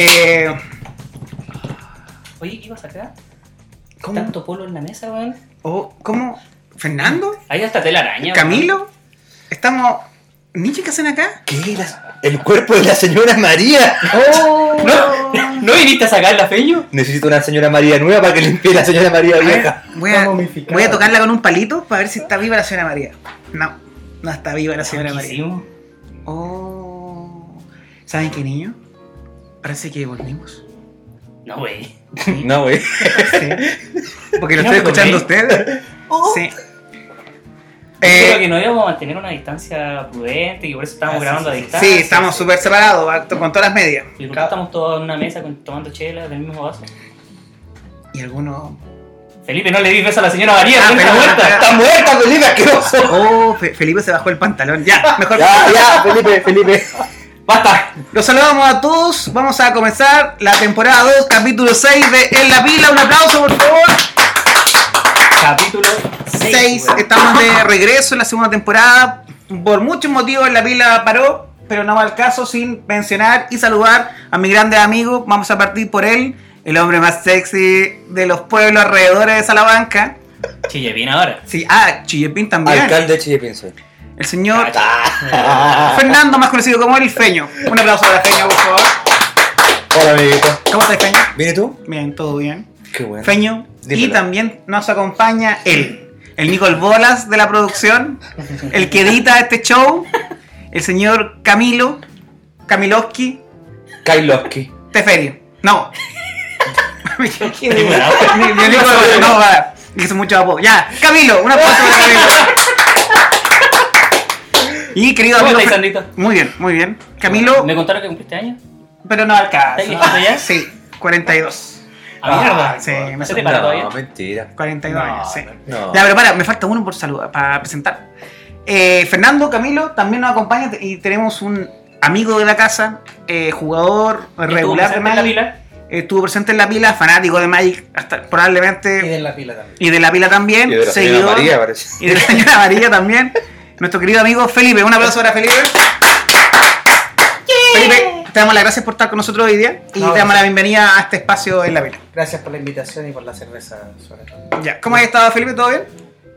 Eh, Oye, ¿qué vas acá? ¿Cómo? Tanto polo en la mesa, weón. Oh, ¿Cómo? ¿Fernando? Ahí hasta telaraña. ¿Camilo? ¿Estamos. ¿Nietzsche qué hacen acá? ¿Qué? La- el cuerpo de la señora María. weón. ¿No, ¿No viniste a sacar la feño? Necesito una señora María nueva para que limpie la señora María A ver, vieja. voy, a, Está voy a tocarla con un palito para ver si está viva la señora María. No, no está viva la señora María. Oh. ¿Saben qué, niño? Parece que volvimos. No, güey. No, güey. Sí. Porque lo estoy me escuchando a acordé. ustedes. Sí. Creo Eh, que no íbamos a mantener una distancia prudente y por eso estábamos Ah, grabando sí, a distancia. sí, estamos súper separados, con todas las medias. Y por qué estamos todos en una mesa con- tomando chela del mismo vaso. Y algunos. Felipe, no le di beso a la señora María, Ah, está muerta. ¡Está muerta, Felipe, asqueroso! Oh, Fe- Felipe se bajó el pantalón. Ya, mejor. Ya, ya, Felipe, Felipe. ¡Basta! Los saludamos a todos. Vamos a comenzar la temporada 2, capítulo 6 de En la Pila. Un aplauso, por favor. Capítulo 6. 6. Estamos de regreso en la segunda temporada. Por muchos motivos En la Pila paró, pero no va al caso sin mencionar y saludar a mi grande amigo. Vamos a partir por él, el hombre más sexy de los pueblos alrededores de Salamanca. Chille, bien ahora. Sí, ah, Chillepín también. Alcalde de Chile, pienso. El señor. Fernando, más conocido como el Feño. Un aplauso para Feño, por favor. Hola, amiguito. ¿Cómo estás, Feño? ¿Viene tú? Bien, todo bien. Qué bueno. Feño. Y también nos acompaña él, el Nicol Bolas de la producción, el que edita este show, el señor Camilo, Kamilovsky Kailovsky. Teferio. No. Amigo, no, va. Hizo mucho apodo. Ya, Camilo, un aplauso para Camilo. Y querido ¿Cómo amigo. estáis? Muy bien, muy bien. Camilo, ¿Me contaron que cumpliste años? pero no al caso. ¿Estás ya? Sí, 42. ¡A mierda! Sí, me ¿Se te no, mentira. 42 No, años, sí. No. Ya, pero para, me falta uno por saludar, para presentar. Eh, Fernando Camilo también nos acompaña y tenemos un amigo de la casa, eh, jugador regular de ¿Estuvo presente en la Magic. pila? Estuvo presente en la pila, fanático de Magic, hasta Y probablemente. de la pila también. Y de la pila también, Y de la señora seguidor. María, parece. y de la señora María también. Nuestro querido amigo Felipe. Un aplauso para Felipe. Felipe, te damos las gracias por estar con nosotros hoy día y No, te damos la bienvenida a este espacio en la pila. Gracias por la invitación y por la cerveza, sobre todo. Ya, ¿cómo has estado, Felipe? ¿Todo bien?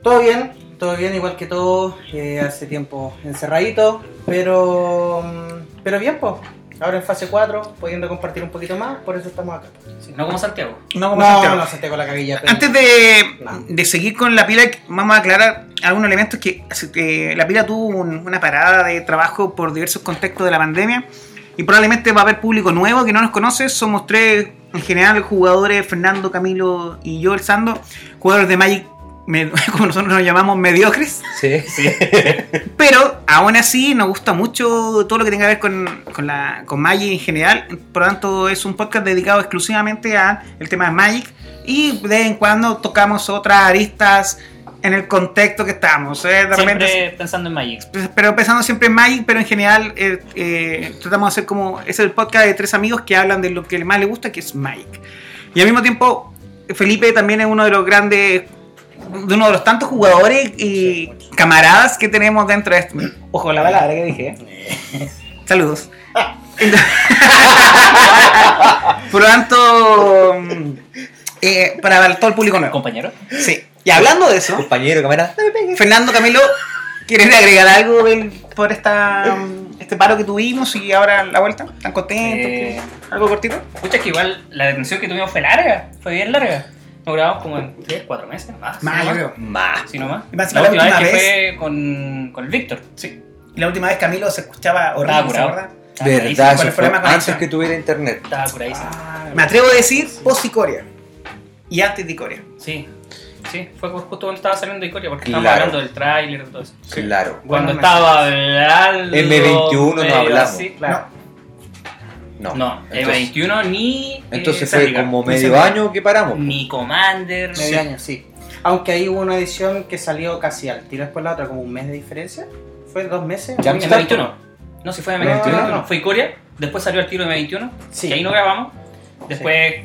Todo bien, todo bien, igual que todo. eh, hace tiempo encerradito, pero. mm, Pero bien, pues. Ahora en fase 4, pudiendo compartir un poquito más, por eso estamos acá. Sí, no como Santiago. No, No, no, senté con la cabilla. pero- Antes de, No. de seguir con la pila, vamos a aclarar algunos elementos que, la pila tuvo un- una parada de trabajo por diversos contextos de la pandemia y probablemente va a haber público nuevo que no nos conoce. Somos tres, en general, jugadores, Fernando, Camilo y yo, el Sando, jugadores de Magic, me- como nosotros nos llamamos, mediocres. Sí. Pero aún así nos gusta mucho todo lo que tenga que ver con, con, la, con Magic en general. Por lo tanto, es un podcast dedicado exclusivamente al tema de Magic. Y de vez en cuando tocamos otras aristas en el contexto que estamos. ¿eh? De repente- Siempre pensando en Magic. pero pensando siempre en Magic, pero en general eh, eh, tratamos de hacer como. Es el podcast de tres amigos que hablan de lo que más les gusta, que es Magic. Y al mismo tiempo, Felipe también es uno de los grandes. De uno de los tantos jugadores y camaradas que tenemos dentro de esto. Ojo la palabra que dije. ¿eh? Saludos. Por lo tanto, mm, eh, para todo el público nuevo. ¿Compañero? Sí. Y hablando de eso, Compañero, cámara. Fernando Camilo, ¿quieres agregar algo del- por esta, este paro que tuvimos y ahora la vuelta? ¿Están contentos? Eh, ¿Algo cortito? Escucha que igual la detención que tuvimos fue larga. Fue bien larga. Nos grabamos como en 3, 4 meses. Más. Más, ¿no? yo creo. Más. Sí, no más. Y más La la última vez última que vez- fue con, con el Víctor. Sí. Y la última vez Camilo se escuchaba horrible, Verdad, curadísimo. ¿Cuál eso fue fue antes que tuviera internet. Estaba curadísimo. Me atrevo a decir post-Icoria. Y antes de Icoria. Sí. Sí, fue justo cuando estaba saliendo de Icoria porque Claro. estábamos hablando del tráiler y todo eso. Claro. Cuando Bueno, estaba hablando. M21 no hablamos. así, claro. No. No, Entonces, M21 ni. eh, entonces fue como medio año que paramos. Ni Commander. Medio sí. año, sí. Aunque ahí hubo una edición que salió casi al tiro después la otra, como un mes de diferencia. ¿Fue dos meses? Ya, Muy M21. No, si fue M21. No, no, no. Fue Icoria. Después salió el tiro de M21. Sí. Que ahí no grabamos. Después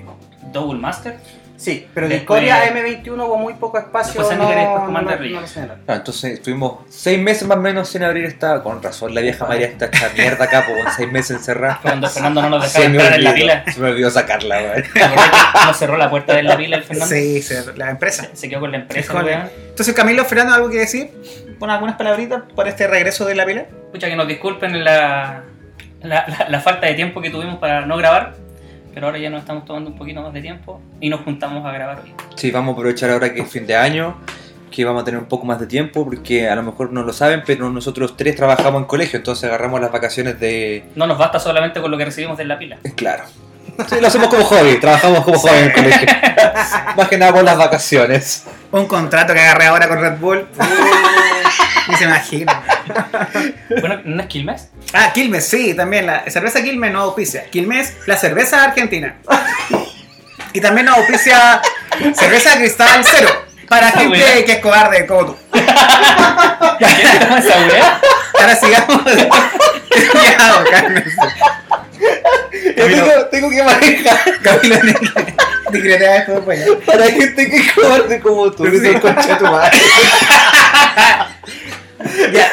Double Master. Sí, pero Después- Discordia M21 hubo muy poco espacio. Después no, después no, Commander no, no. Ah, entonces estuvimos seis meses más o menos sin abrir esta. Con razón, la vieja María está hecha mierda acá, pues, con seis meses encerrada. Cuando Fernando no nos dejaba entrar en la pila. se me olvidó sacarla, weón. ¿Te acordás que Nos cerró la puerta de la pila el Fernando. Sí, la empresa. Se quedó con la empresa, Con-. Entonces, Camilo, Fernando, ¿algo que decir? Pon algunas palabritas por este regreso de la pila. Escucha, que nos disculpen la, la, la- la falta de tiempo que tuvimos para no grabar, pero ahora ya nos estamos tomando un poquito más de tiempo y nos juntamos a grabar hoy. Sí, vamos a aprovechar ahora que es fin de año, que vamos a tener un poco más de tiempo, porque a lo mejor no lo saben, pero nosotros tres trabajamos en colegio, entonces agarramos las vacaciones de. No nos basta solamente con lo que recibimos de la pila. Es claro. Sí, lo hacemos como hobby, trabajamos como hobby en el colegio. Más que nada por las vacaciones. Un contrato que agarré ahora con Red Bull. Ni se imagina. Bueno, ¿no es Quilmes? Ah, Quilmes, sí, también. La cerveza Quilmes no auspicia. Quilmes, la cerveza argentina. Y también nos auspicia cerveza cristal cero. Para gente que es cobarde como tú. Ahora sigamos. ya, cálmense. Tengo, tengo que manejar Camilo, discretea esto después. ya. para gente que es cobarde como tú. Sí. que soy concha de tu madre. Ya.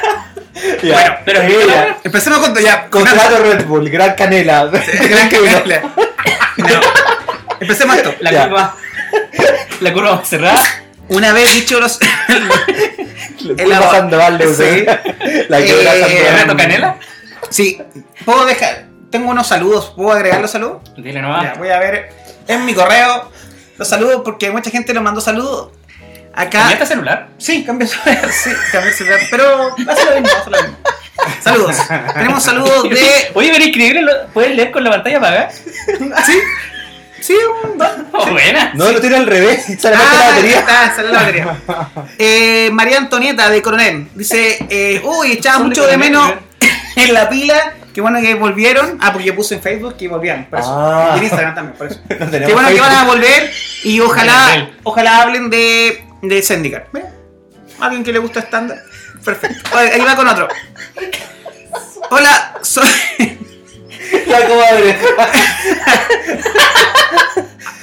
Ya. Bueno, pero Sí, es ya. Empecemos con ya. Contrato Red Bull, gran canela. Gran canela. No. Empecemos esto. La Ya. curva. La curva cerrada. Una vez dicho los. El la Sandoval, Sí. La que era Eh, Sandoval. ¿Renato Canela? Sí, puedo dejar. Tengo unos saludos. ¿Puedo agregar los saludos? Dile nomás. Voy a ver en mi correo los saludos porque mucha gente nos mandó saludos. Acá. ¿Cambiaste celular? Sí, cambié celular, sí, cambié celular. Pero hace lo mismo, hace lo mismo. Saludos. Tenemos saludos de. Oye, pero increíble, ¿puedes leer con la pantalla apagada? Sí, sí, un. Oh, buena. No, lo tiene al revés. Se le mete la Ah, batería. está, sale la batería. Eh, María Antonieta de Coronel dice: eh, Uy, echaba de mucho de menos ¿eh? en la pila. Qué bueno que volvieron. Ah, porque yo puse en Facebook que volvían. Por eso. Ah. Y en Instagram también, por eso. No Qué bueno que van a volver y ojalá, ojalá hablen de, de Zendikar. Mira, alguien que le gusta estándar. Perfecto. Oye, Ahí va con otro. Hola, soy. La comadre.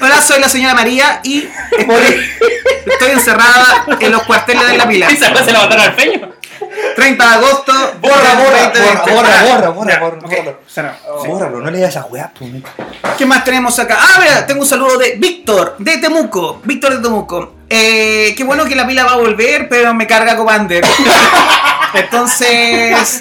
Hola, soy la señora María y estoy, estoy encerrada en los cuarteles de la pila. Esa weá se la mataron al peño. 30 de agosto. Borra, borra, 2020. borra, borra, borra, borra, borra. O sea, no, sí. Bórralo, no le digas a weá, pues. ¿Qué más tenemos acá? Ah, mira, tengo un saludo de Víctor, de Temuco. Víctor de Temuco. Eh, qué bueno que la pila va a volver, pero me carga Commander. Entonces,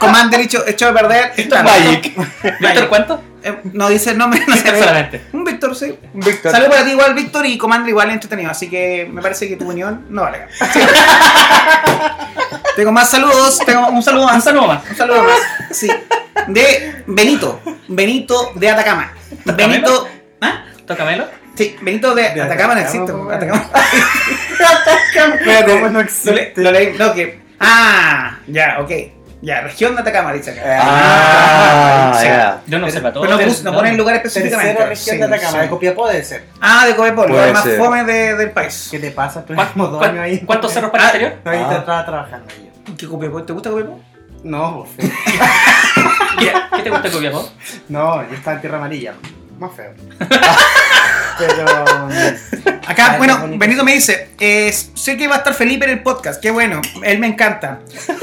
Commander echó, echó a perder. Magic. ¿Víctor cuánto? Eh, no dice el nombre, no Víctor solamente. Un Víctor, sí. Víctor. Saludos para ti igual, Víctor, y Commander igual entretenido. Así que me parece que tu unión no vale. tengo más saludos. Tengo un saludo Un más. saludo más. Un saludo más. Sí. De Benito. Benito de Atacama. Benito. ¿Ah? Tócamelo. Sí, Benito de, De Atacama no Atacama, existe. Atacama. Espérate, ¿cómo no Lo, le- existe? lo leí. No, que. Ah, ya, ok. Ya, región de Atacama, dice acá. Ah, Sí. ya. Yo no sé para todo. Pero no, pero- no pone el lugar específicamente. Tercera región Sí, de Atacama, sí. de Copiapó debe ser. Ah, de Copiapó, Puede lugar más ser. fome de- del país. ¿Qué te pasa? ¿Cuán- Tuvimos dos años ahí. ¿Cuántos cerros para el exterior? No, ahí Ah. te estaba trabajando yo. ¿Qué Copiapó? ¿Te gusta Copiapó? No, pues. ¿Qué, ¿Qué te gusta Copiapó? No, yo estaba en Tierra Amarilla. Más feo. Pero. Acá, bueno. Benito me dice, eh, sé que va a estar Felipe en el podcast, qué bueno, él me encanta.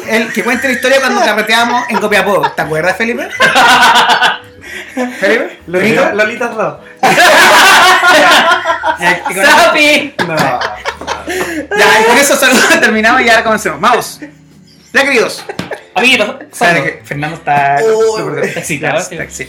Él que cuente la historia cuando carreteamos en Copiapó. ¿Te acuerdas, Felipe? ¿Felipe? Lolita, Lolita con- ¡Sapi! No. Ya, y con eso saludos terminamos y ahora comencemos. Vamos. Ya, queridos. Amiguitos, Fernando está... Uy, está excitado, está- sí.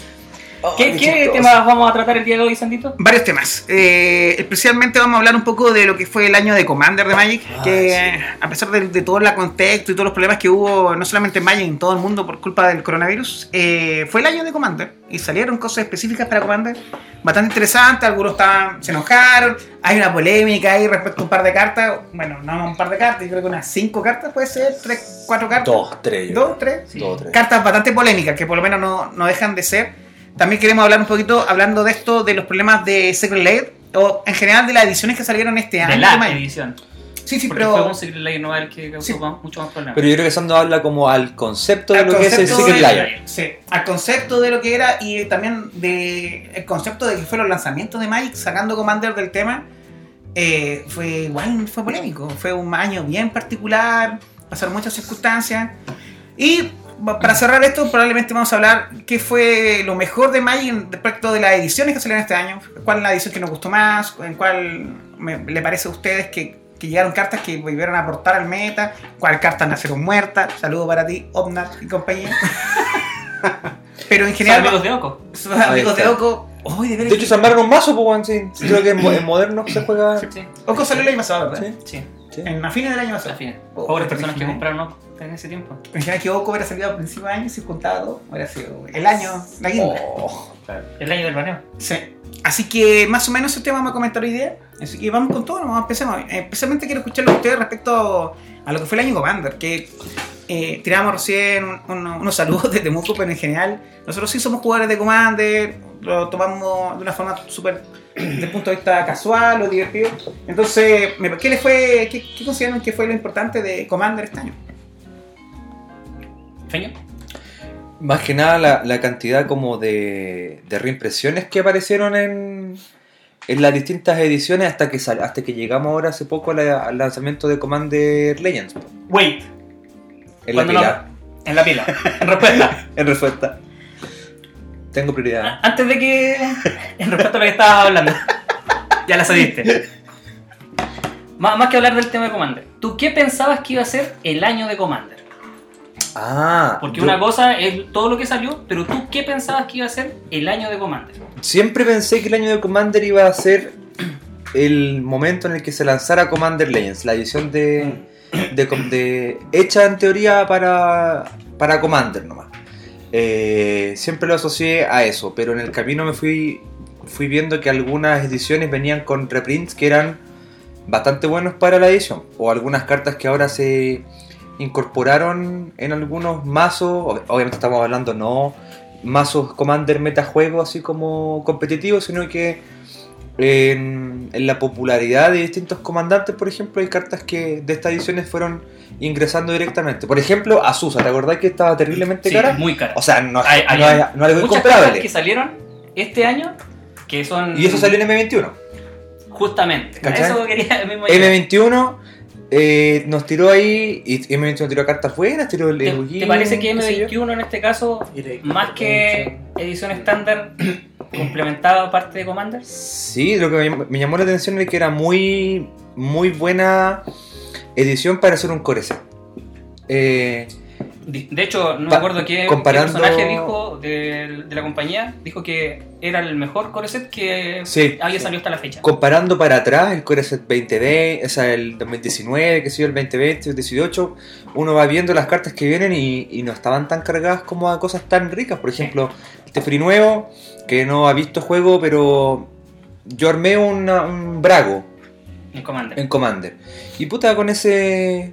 ¿Qué, ¿Qué temas vamos a tratar el día de hoy, Sandito? Varios temas. Eh, especialmente vamos a hablar un poco de lo que fue el año de Commander de Magic, Ah, que a pesar de, de todo el contexto y todos los problemas que hubo, no solamente en Magic, en todo el mundo por culpa del coronavirus, eh, fue el año de Commander y salieron cosas específicas para Commander bastante interesantes. Algunos estaban, se enojaron, hay una polémica ahí respecto a un par de cartas. Bueno, no un par de cartas, yo creo que unas cinco cartas puede ser, tres, cuatro cartas. Dos, tres. Dos, tres. Dos, tres. Cartas bastante polémicas que por lo menos no, no dejan de ser. También queremos hablar un poquito, hablando de esto, de los problemas de Secret Lair, o en general de las ediciones que salieron este año. De de la Magic. edición. Sí, sí, Porque pero. fue un Secret Lair no el que causó Sí. más- mucho más problemas. Pero yo creo que Sando habla como al concepto de Al lo que es el concepto Secret de- Lair. Sí, al concepto de lo que era y también de el concepto de que fue los lanzamientos de Magic sacando Commander del tema. eh, fue igual, fue polémico. Fue un año bien particular, pasaron muchas circunstancias. Y para cerrar esto, probablemente vamos a hablar qué fue lo mejor de Magic respecto de las ediciones que salieron este año. ¿Cuál es la edición que nos gustó más? ¿En cuál me- le parece a ustedes que, que llegaron cartas que volvieron a aportar al meta? ¿Cuál cartas nacieron muertas? Saludo para ti, Omnat y compañía. Pero en Son general, amigos de Oco. sus amigos de Oco. De hecho, se armaron un mazo, pues, sí. Creo que en, en moderno se juega. Sí, Oco salió el año pasado, ¿verdad? Sí. sí. Sí. En a fines del año A pasado. fin. Oh, Pobres personas que compraron Oco en ese tiempo. Imaginas que Oco hubiera salido a principio de año y se juntaba todo. Hubiera sido el año, la guinda. Oh, El año del baneo. Sí. Así que más o menos ese tema vamos a comentar hoy día. Así que vamos con todo, vamos, empecemos. Especialmente quiero escucharlo a ustedes respecto a lo que fue el año Commander, que eh, tiramos recién un- un- unos saludos desde Muco, pero en general nosotros sí somos jugadores de Commander, lo tomamos de una forma súper desde el punto de vista casual o divertido. Entonces, ¿qué les fue, qué, qué consideran que fue lo importante de Commander este año? Feño. Más que nada la, la cantidad como de, de reimpresiones que aparecieron en, en las distintas ediciones hasta que sal- hasta que llegamos ahora hace poco la- al lanzamiento de Commander Legends. Wait. En la pila. no- en la pila. En respuesta. En respuesta. Tengo prioridad. Antes de que. En respuesta a lo que estabas hablando. Ya la cediste. Más, más que hablar del tema de Commander. ¿Tú qué pensabas que iba a ser el año de Commander? Ah, Porque yo una cosa es todo lo que salió, pero tú qué pensabas que iba a ser el año de Commander? siempre pensé que el año de Commander iba a ser el momento en el que se lanzara Commander Legends, la edición de, de, com- de- hecha en teoría para, para Commander nomás. Eh, siempre lo asocié a eso, pero en el camino me fui, fui viendo que algunas ediciones venían con reprints que eran bastante buenos para la edición, o algunas cartas que ahora se incorporaron en algunos mazos, ob- obviamente estamos hablando no mazos Commander metajuego así como competitivos, sino que en, en la popularidad de distintos comandantes, por ejemplo, hay cartas que de estas ediciones fueron ingresando directamente. Por ejemplo, Azusa, ¿te acordás que estaba terriblemente Sí, cara? muy cara. O sea, no, Hay- hay no, es- no es algo Muchas que salieron este año que son. Y eso salió en M21. Justamente. Eso quería mismo llegar. M21 eh, nos tiró ahí, y M21 tiró cartas buenas, tiró el ¿Te, Eugene, te parece que qué sé yo. M21 en este caso, más que edición estándar, complementaba parte de Commander? Sí, lo que me, me llamó la atención es que era muy, muy buena edición para hacer un core set. Eh, De hecho, no me acuerdo qué, qué comparando- personaje dijo de, de la compañía, dijo que era el mejor core set que Sí. había salido hasta la fecha. comparando para atrás, el core set 2020, o sea, el 2019, que sido el 2020, el 18, uno va viendo las cartas que vienen y, y no estaban tan cargadas como a cosas tan ricas. Por ejemplo, este free nuevo, que no ha visto juego, pero yo armé una- un Brago En Commander. en Commander. Y puta, con ese.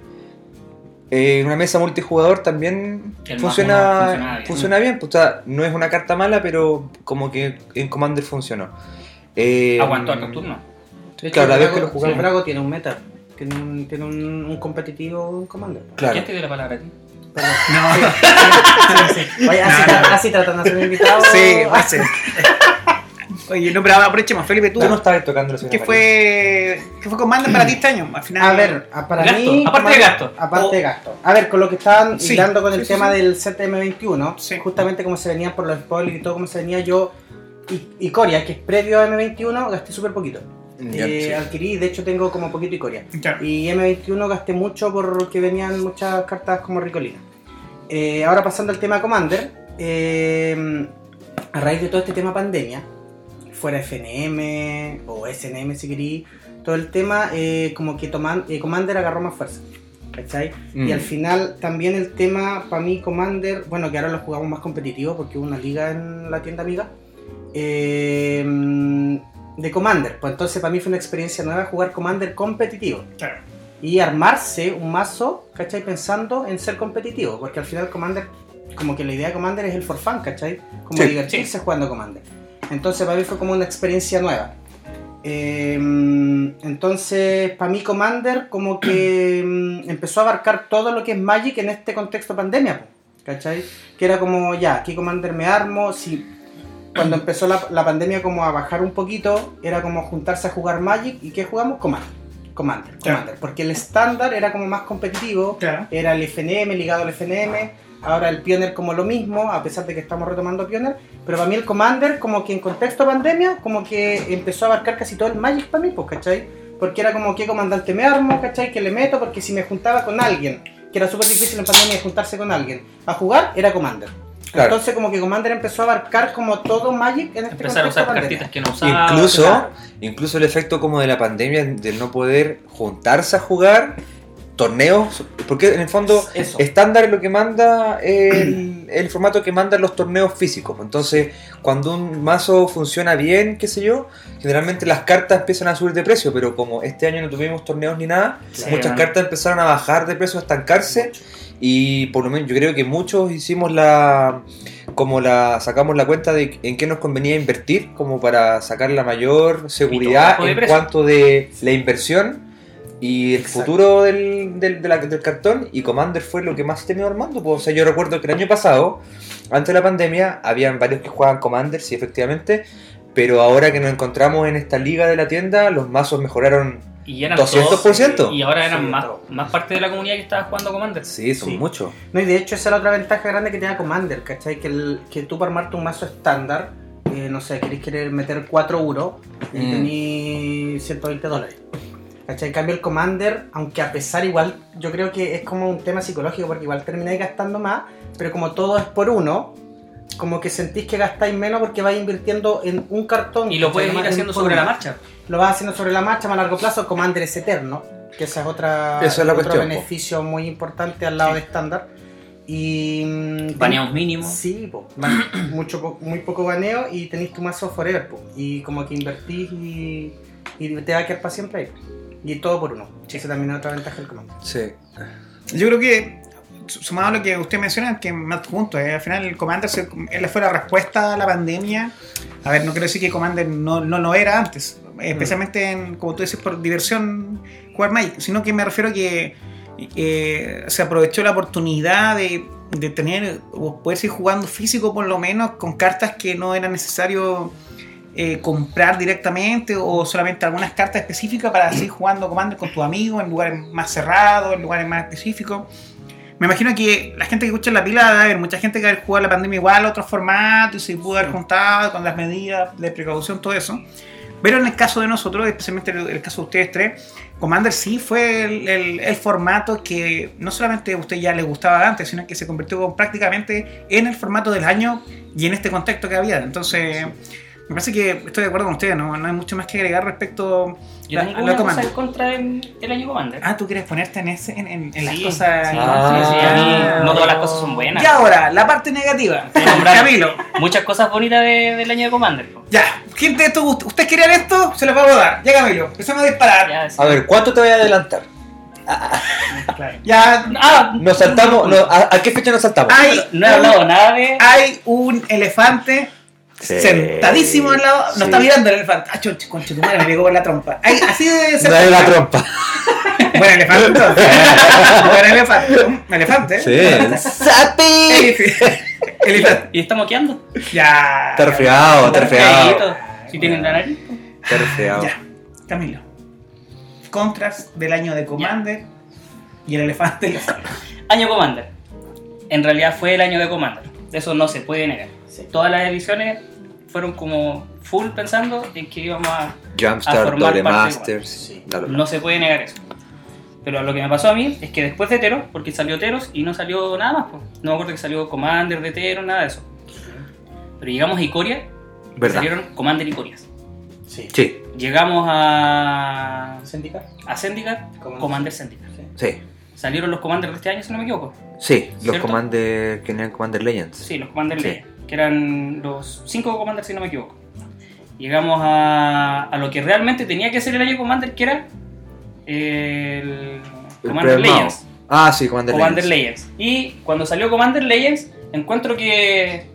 eh, una mesa multijugador también El funciona, no bien. funciona bien. Puta, no es una carta mala, pero como que en Commander funcionó. Eh, Aguantó harto turno. De hecho, Claro, la vez que lo jugamos. El Brago tiene un meta. Tiene un, tiene un, un competitivo en Commander. Claro. ¿Quién te dio la palabra a ti? Perdón. No, Sí, sí. Oye, así, No, tra- no. así tratan de ser invitados. sí, va a ser. Oye, no, pero aprovechemos, Felipe, tú. Tú no estabas tocando la ¿Qué fue, ¿Qué fue Commander para ti este año? Al final, A ver, para Gasto, mí. aparte de gasto. Aparte O- de gasto. A ver, con lo que estaban Sí, hilando con el sí, tema sí. del set M21, Sí. justamente como se venía por los spoilers y todo como se venía yo. Y, y Coria, que es previo a M21, gasté súper poquito. Eh, sí. Adquirí, de hecho tengo como poquito Icoria. Ya. Y M21 gasté mucho porque venían muchas cartas como Ricolina. Eh, ahora pasando al tema Commander, eh, a raíz de todo este tema pandemia, fuera FNM o SNM si querí, todo el tema eh, como que toman, eh, Commander agarró más fuerza. ¿Cachai? Mm. Y al final también el tema, para mí Commander, bueno que ahora lo jugamos más competitivo porque hubo una liga en la tienda amiga, eh, de Commander. Pues entonces para mí fue una experiencia nueva jugar Commander competitivo Claro. y armarse un mazo, ¿cachai? Pensando en ser competitivo, porque al final Commander, como que la idea de Commander es el for fun, ¿cachai? Como Sí, divertirse jugando Commander. Entonces para mí fue como una experiencia nueva. Eh, entonces, para mí Commander como que mm, empezó a abarcar todo lo que es Magic en este contexto pandemia, ¿cachai? Que era como, ya, aquí Commander me armo, si cuando empezó la, la pandemia como a bajar un poquito, era como juntarse a jugar Magic y ¿qué jugamos? Commander. Commander, Claro. Commander. Porque el estándar era como más competitivo, Claro. era el FNM ligado al FNM, ahora el Pioneer como lo mismo, a pesar de que estamos retomando Pioneer, pero para mí el Commander como que en contexto pandemia, como que empezó a abarcar casi todo el Magic para mí, pues, ¿cachai? Porque era como qué comandante me armo, ¿cachai? Que le meto, porque si me juntaba con alguien, que era súper difícil en pandemia juntarse con alguien, a jugar era Commander. Claro. Entonces como que Commander empezó a abarcar como todo Magic en este Empezar a usar pandemia. cartitas que no usaba. Incluso, claro. incluso el efecto como de la pandemia de no poder juntarse a jugar torneos, porque en el fondo Eso. estándar es lo que manda el, el formato que mandan los torneos físicos. Entonces, cuando un mazo funciona bien, qué sé yo, generalmente las cartas empiezan a subir de precio, pero como este año no tuvimos torneos ni nada, Sí, muchas cartas empezaron a bajar de precio, a estancarse y por lo menos yo creo que muchos hicimos la como la sacamos la cuenta de en qué nos convenía invertir como para sacar la mayor seguridad en precio. cuanto de la inversión y el Exacto. futuro del, del, de la- del cartón y Commander fue lo que más terminó armando pues. o sea yo recuerdo que el año pasado antes de la pandemia habían varios que jugaban Commander sí efectivamente pero ahora que nos encontramos en esta liga de la tienda los mazos mejoraron Y eran 200%. todos- Y ahora eran Sí, más, más parte de la comunidad que estaba jugando Commander. sí son Sí. muchos No, y de hecho esa es la otra ventaja grande que tenía Commander, ¿cachai? Que, el- que tú para armarte un mazo estándar, eh, no sé, queréis querer meter 4 euros y Mm. tenéis 120 dólares. ¿Cachai? En cambio el Commander, aunque a pesar igual, yo creo que es como un tema psicológico porque igual termináis gastando más, pero como todo es por uno, como que sentís que gastáis menos porque vais invirtiendo en un cartón. Y lo puedes ir haciendo sobre la marcha. Lo vas haciendo sobre la marcha más a largo plazo, Commander es eterno, que esa es otra Esa es la otro cuestión, po. beneficio muy importante al lado de estándar. Y mm, Baneos mínimos. Sí, po, mucho po- muy poco baneo y tenéis tu mazo forever, po, y como que invertís y, y te va a quedar para siempre ahí. Y todo por uno. Sí. Esa también es otra ventaja del comando. sí Yo creo que, sumado a lo que usted menciona, que más juntos, eh, al final el Commander se- él fue la respuesta a la pandemia. A ver, no quiero decir que Commander no, no lo era antes, especialmente en, como tú dices, por diversión jugar Magic, sino que me refiero a que eh, se aprovechó la oportunidad de, de tener, o poder seguir jugando físico por lo menos, con cartas que no era necesario eh, comprar directamente o solamente algunas cartas específicas para seguir jugando Commander con tus amigos en lugares más cerrados, en lugares más específicos. Me imagino que la gente que escucha la pila debe haber mucha gente que ha jugado la pandemia igual, otro formato, y se pudo haber juntado con las medidas de precaución, todo eso. Pero en el caso de nosotros, especialmente en el, caso de ustedes tres, Commander sí fue el, el- el formato que no solamente a usted ya le gustaba antes, sino que se convirtió prácticamente en el formato del año y en este contexto que había. Entonces, me parece que estoy de acuerdo con ustedes, no, no hay mucho más que agregar respecto Yo a- tengo a una lo cosa en contra del, del año Commander. Ah, tú quieres ponerte en, ese, en, en- en las cosas. sí, Ah. sí, sí, a mí no todas las cosas son buenas. Y ahora, la parte negativa. Camilo, Muchas cosas bonitas de- del año de Commander. ya, gente, esto, gust- ¿ustedes querían esto? Se los vamos a dar. Ya, Camilo, empezamos a disparar. Ya, sí. a ver ¿cuánto te voy a adelantar? Ya, Ah, nos saltamos no, ¿a, a qué fecha nos saltamos? hay, no he hablado nada de. hay un elefante Sí. sentadísimo al lado. Sí. No está mirando el elefante. Ah, chonche, conche, tu madre me pegó por la trompa. Hay, así debe ser. Dale la trompa Buen elefante, entonces. Buen elefante. Un elefante. sí ¡Sapi! Elefante. ¿Y está moqueando? Ya. Resfriado. Feíto. Si tienen la nariz. resfriado. Ya, Camilo. Contras del año de Commander y el elefante. elefante. Año Commander. En realidad fue el año de Commander. De eso no se puede negar. Sí. Todas las ediciones fueron como full pensando en que íbamos a. a Jumpstart, formar Doble parte de Masters. Sí. No se puede negar eso. Pero lo que me pasó a mí es que después de Teros, porque salió Teros y no salió nada más. No me acuerdo que salió Commander de Teros, nada de eso. Pero llegamos a Icoria salieron Commander y Corias. Sí. Sí, Llegamos a, ¿Syndicat? a Zendikar, Commander. Commander Zendikar. sí. Salieron los Commanders de este año, si no me equivoco. Sí, los ¿Cierto? Commander que tenían Commander Legends. Sí, los Commander Sí. Legends, que eran los cinco Commanders, si no me equivoco. Llegamos a, a lo que realmente tenía que ser el año Commander, que era el El Commander. Legends. Ah, sí, Commander, Commander Legends. Legends. Y cuando salió Commander Legends, encuentro que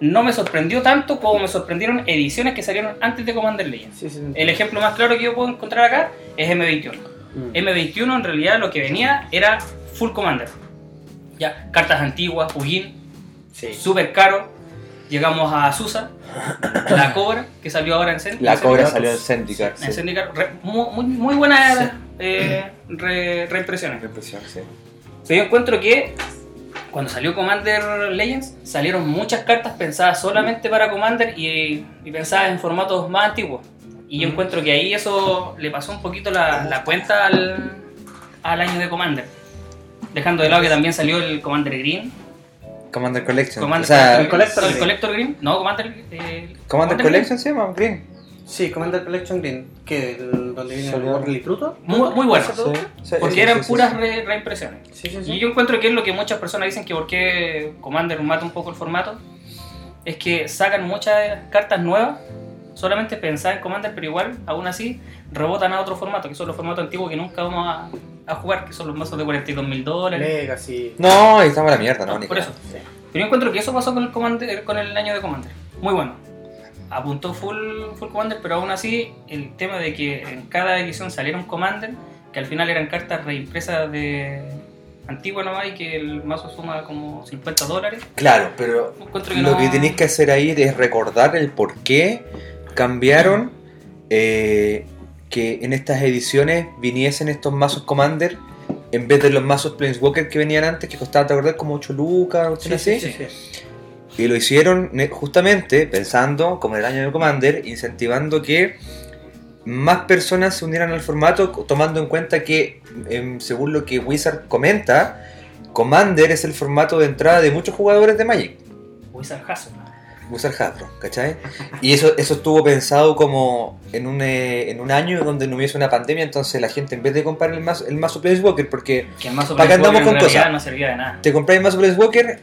no me sorprendió tanto como me sorprendieron ediciones que salieron antes de Commander Legends. Sí, sí, sí. El ejemplo más claro que yo puedo encontrar acá es M21. Mm. M21 en realidad lo que venía era Full Commander. Ya, cartas antiguas, Ugin, Sí. súper caro. Llegamos a Susa, la Cobra, que salió ahora en Zen- La en cobra Zendikar. salió en Zendikar. En sí. Zendikar, re- muy, muy, buenas eh, re- reimpresiones. Reimpresión, sí. Pero yo encuentro que cuando salió Commander Legends salieron muchas cartas pensadas solamente para Commander y, y pensadas en formatos más antiguos. Y yo encuentro que ahí eso le pasó un poquito la, la cuenta al, al año de Commander. Dejando de lado que también salió el Commander Green. Commander Collection. Commander, o sea, el Collector el Green. Collector Green. No, Commander. eh, Commander Collection se llama Green. Sí, Commander Collection Green, que donde viene el Pluto. Muy, muy bueno. Sí, sí, Porque sí, eran puras sí. re- reimpresiones. Sí, sí, Y yo encuentro que es lo que muchas personas dicen que por qué Commander mata un poco el formato. Es que sacan muchas cartas nuevas, solamente pensadas en Commander, pero igual, aún así, rebotan a otro formato, que son los formatos antiguos que nunca vamos a, a jugar, que son los mazos de 42 mil dólares. Legacy. No, ahí estamos a la mierda, no, ni Por eso. Sí. Pero yo encuentro que eso pasó con el, Commander, con el año de Commander. Muy bueno. Apuntó full, full Commander, pero aún así, el tema de que en cada edición saliera un Commander, que al final eran cartas reimpresas de antigua nomás y que el mazo suma como 50 dólares. Claro, pero que lo no- que tenéis que hacer ahí es recordar el por qué cambiaron eh, que en estas ediciones viniesen estos mazos Commander en vez de los mazos Planeswalker que venían antes, que costaban, ¿te acordás? Como 8 lucas, o Sí, así. sí, sí, sí. Y lo hicieron justamente pensando, como en el año de Commander, incentivando que más personas se unieran al formato, tomando en cuenta que, em, según lo que Wizard comenta, Commander es el formato de entrada de muchos jugadores de Magic. Wizard Hassel. Wizard Hasbro, ¿cachai? Y eso, eso estuvo pensado como en un, eh, en un año donde no hubiese una pandemia, entonces la gente en vez de comprar el mazo, el mazo Planeswalker, porque Que el mazo ¿Para qué andamos con cosas? no servía de nada. te compras el mazo Planeswalker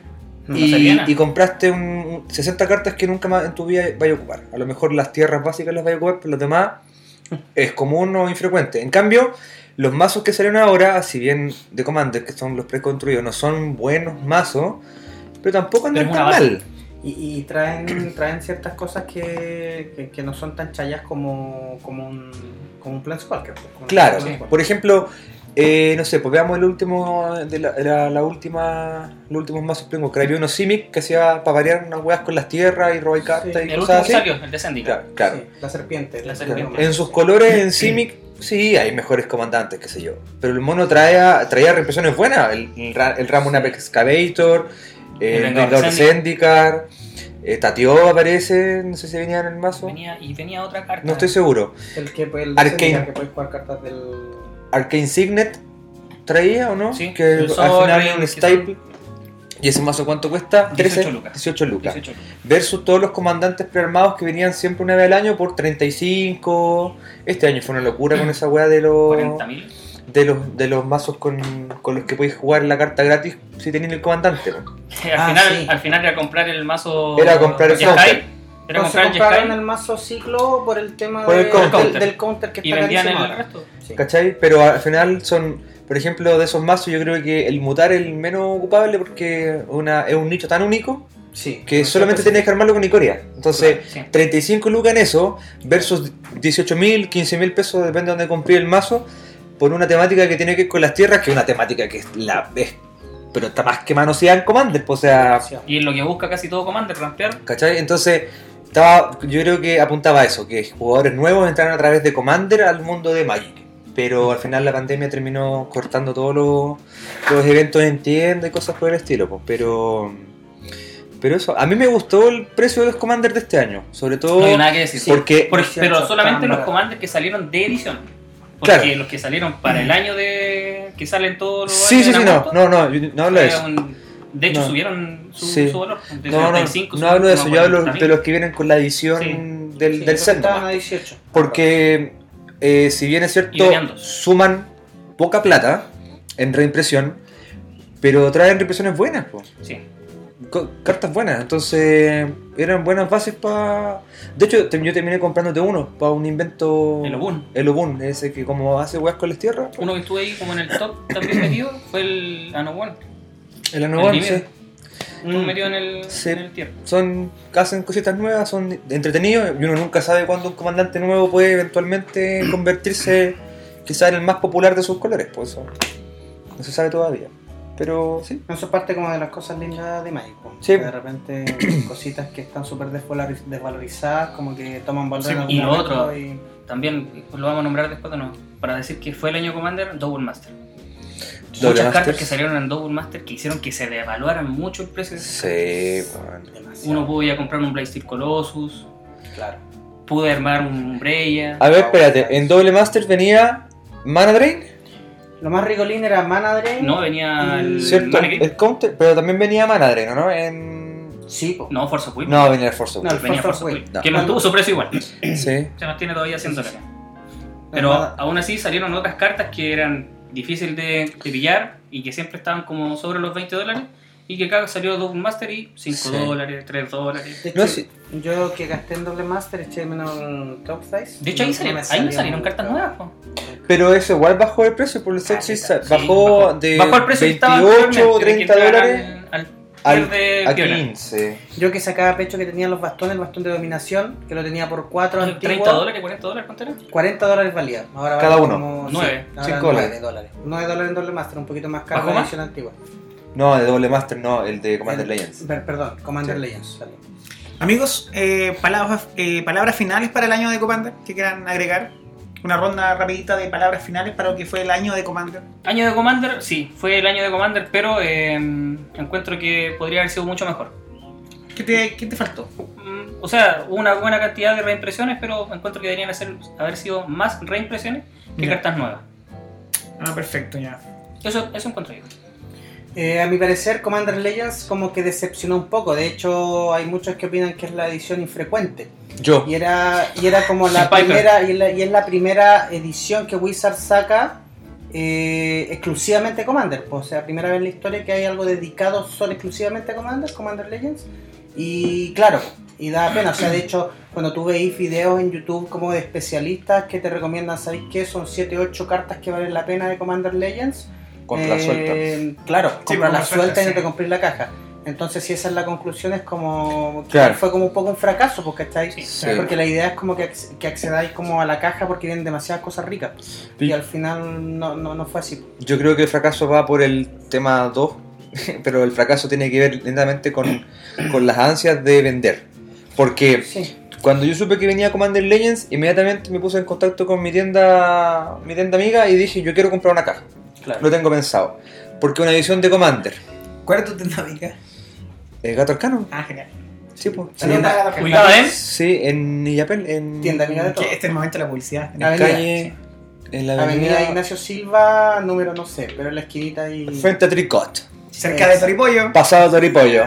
No y, compraste un, un 60 cartas que nunca más en tu vida vaya a ocupar. A lo mejor las tierras básicas las vaya a ocupar, pero los demás es común o infrecuente. En cambio, los mazos que salen ahora, si bien de Commander, que son los preconstruidos, no son buenos mazos, pero tampoco andan Pero tan mal. Y, y traen, traen ciertas cosas que, que, que no son tan chayas como, como un, como un Planeswalker. pues, como un Claro, por ejemplo, eh, no sé, pues veamos el último de la, la, la última, los últimos mazos Planeswalker. Había unos Simic que hacía para variar unas weas con las tierras y robar cartas Sí. y El último cosas que así. salió, el de. Claro, claro. Sí, la serpiente. La. En sus colores en Simic, sí, hay mejores comandantes, qué sé yo. Pero el mono traía, traía reimpresiones buenas. El, el, Ra- el Ramon Apex Excavator, El el Vengador Zendikar, eh, Tatio aparece, no sé si venía en el mazo. Venía, y venía otra carta. No estoy seguro. El que, el Arcane. Que puedes jugar cartas del. Arcane Signet traía o no? Sí, que el al final era un staple. ¿Y ese mazo cuánto cuesta? 18 13, lucas. 18 lucas. 18 lucas. Versus todos los comandantes prearmados que venían siempre una vez al año por 35. Este año fue una locura con esa weá de los. 40.000. de los, de los mazos con, con los que podéis jugar la carta gratis si tenéis el comandante. al, Ah, final, sí. al final era comprar el mazo. Era comprar el. Era comprar el compraron el mazo ciclo por el tema Por el de- counter. Del, del counter que y está vendían el resto. Sí. ¿Cachai? Pero al final son, por ejemplo, de esos mazos yo creo que el mutar es el menos ocupable porque una, es un nicho tan único Sí. que solamente tienes que armarlo con Icoria. Entonces, Sí. 35 lucas en eso versus 18 mil, 15 mil pesos, depende de donde compré el mazo, por una temática que tiene que ver con las tierras, que es una temática que es la es, pero está más que manoseada en Commander, pues, o sea. Y es lo que busca casi todo Commander, rampear. ¿Cachai? Entonces, estaba, yo creo que apuntaba a eso, que jugadores nuevos entraran a través de Commander al mundo de Magic. Pero al final la pandemia terminó cortando todos los, los eventos en tienda y cosas por el estilo. pues, Pero pero eso, a mí me gustó el precio de los Commander de este año. Sobre todo No hay nada que decir. porque... Por- 18 pero solamente los. Commander que salieron de edición. Porque Claro. los que salieron para el año de. que salen todos los Sí, sí, sí, no, no, no, yo no hablo de eso. un- de hecho, No. subieron su, Sí. su valor. De No, no, 35 no hablo de eso, yo hablo de los que vienen con la edición Sí. del, Sí, del esos set. estaban nomás. a 18. Porque eh, si bien es cierto, suman poca plata en reimpresión, pero traen reimpresiones buenas, po. Sí. Cartas buenas. Entonces eran buenas bases para... De hecho, yo terminé comprándote uno para un invento... El Obun. El Obun, ese que como hace weas con las tierras. Uno que estuve ahí como en el top también metido fue el Ano One. El Anoban, el sí. Mm. metido en el, Sí. en el tier. Son, hacen cositas nuevas, son entretenidos y uno nunca sabe cuándo un comandante nuevo puede eventualmente convertirse quizás en el más popular de sus colores, pues eso no se sabe todavía. Pero sí, Eso es parte como de las cosas lindas de Magic. Sí. De repente cositas que están súper desvaloriz- desvalorizadas, como que toman valor Sí, en algún y lo otro. y- También lo vamos a nombrar después de nuevo. Para decir que fue el año Commander, Double Master. Double Muchas cartas que salieron en Double Master que hicieron que se devaluaran mucho el precio de esas sí. Uno pudo ya comprar un Blaze Steel Colossus, Claro. pude armar un Breya. A ver, espérate, en Double Master venía Mana Drain, Lo más ricolín era Mana Drain. No, venía el ¿cierto? Mannequin. El counter, pero también venía Mana Drain, ¿no? En... Sí, po. No, Force of Will. No, venía el Force of No, el venía Force Force of of Will. No. Que mantuvo su precio igual. Sí. Se mantiene todavía 100 dólares. Pero Nada. aún así salieron otras cartas que eran difíciles de, de pillar y que siempre estaban como sobre los 20 dólares. Y que acá salió Double Master y 5 Sí. dólares, 3 dólares. Hecho, No, sí. yo que gasté en doble master eché menos el top size. De hecho, ahí, me ahí no salía salieron cartas nuevas. po. Pero eso igual bajó el precio, por el sexy sí, bajó, bajó. de Bajó el precio que estaba 28 anteriormente, de 30 que entraran dólares Al, al, al de a Piola. 15. Yo que sacaba pecho que tenía los bastones, el bastón de dominación, que lo tenía por 4 antiguo, 30 dólares, 40 dólares, ¿cuánto era? 40 dólares valía. Ahora Cada vale uno. como Nueve. sí, ahora Cinco 9 dólares. dólares. 9 dólares en doble master, un poquito más caro ¿Bajó que la edición antigua. No, de Double Master no, el de Commander El- Legends. per- perdón, Commander Sí. Legends. Amigos, eh, palabras, eh, palabras finales para el año de Commander que quieran agregar. Una ronda rapidita de palabras finales para lo que fue el año de Commander. Año de Commander, sí, fue el año de Commander, pero eh, encuentro que podría haber sido mucho mejor. ¿Qué te, qué te faltó? Mm, O sea, hubo una buena cantidad de reimpresiones, pero encuentro que deberían hacer- haber sido más reimpresiones que Ya. cartas nuevas. Ah, perfecto, ya. Eso, eso encuentro yo. Eh, a mi parecer, Commander Legends como que decepcionó un poco. De hecho, hay muchos que opinan que es la edición infrecuente. Yo. Y era, y era como la Piper. primera, y, la- y es la primera edición que Wizard saca eh, exclusivamente Commander. O sea, primera vez en la historia que hay algo dedicado solo exclusivamente a Commander, Commander Legends. Y claro, y da pena. O sea, de hecho, cuando tú veis videos en YouTube como de especialistas que te recomiendan, ¿sabéis qué? Son 7 8 cartas que valen la pena de Commander Legends. Contra la Eh, suelta. Claro, Sí, compra la suelta y no te compré la caja. Entonces, si esa es la conclusión, es como. Claro. Fue como un poco un fracaso, porque estáis. Sí. Porque la idea es como que, que accedáis como a la caja porque vienen demasiadas cosas ricas. Y al final no, no, no fue así. Yo creo que el fracaso va por el tema 2, pero el fracaso tiene que ver lentamente con, con las ansias de vender. Porque Sí. cuando yo supe que venía Commander Legends, inmediatamente me puse en contacto con mi tienda, mi tienda amiga y dije, yo quiero comprar una caja. Claro. Lo tengo pensado. Porque una edición de Commander. ¿Cuál es tu dinámica? ¿El gato arcano? Ah, genial. Sí, pues. La Ubicada en Sí, en Illapel, en, Tienda amiga de todo. Que este es el momento de la publicidad. en Avenida, calle, en la Avenida, avenida, Ignacio Silva, número no sé, pero en la esquinita ahí. frente a Tricot. Cerca de Toripollo. Pasado Toripollo.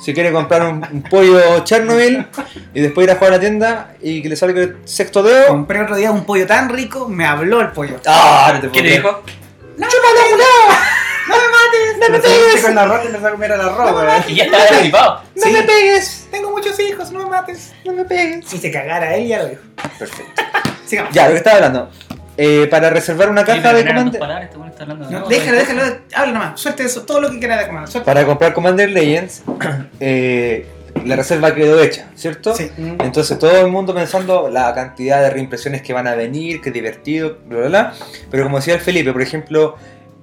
Si quiere comprar un, un pollo Chernobyl y después ir a jugar a la tienda y que le salga el sexto dedo. Compré otro día un pollo tan rico, me habló el pollo. ¡Ah! No te ¿Qué te dijo? ¡No me pegues! con el arroz y empezó a comer el arroz, güey. Y ya estaba. ¡No Sí. me pegues! Tengo muchos hijos, no me mates. ¡No me pegues! Si se cagara él, ya lo dijo. Perfecto. Sigamos. Ya, lo que estaba hablando. Eh, para reservar una caja de Commander. palabras, este hablando de No, déjalo, déjalo. Habla nomás. Suelte eso. Todo lo que quiera de Commander. Suelte. Para comprar Commander Legends, eh, la reserva quedó hecha, ¿cierto? Sí. Entonces todo el mundo pensando la cantidad de reimpresiones que van a venir, que divertido, bla bla bla. Pero como decía el Felipe, por ejemplo,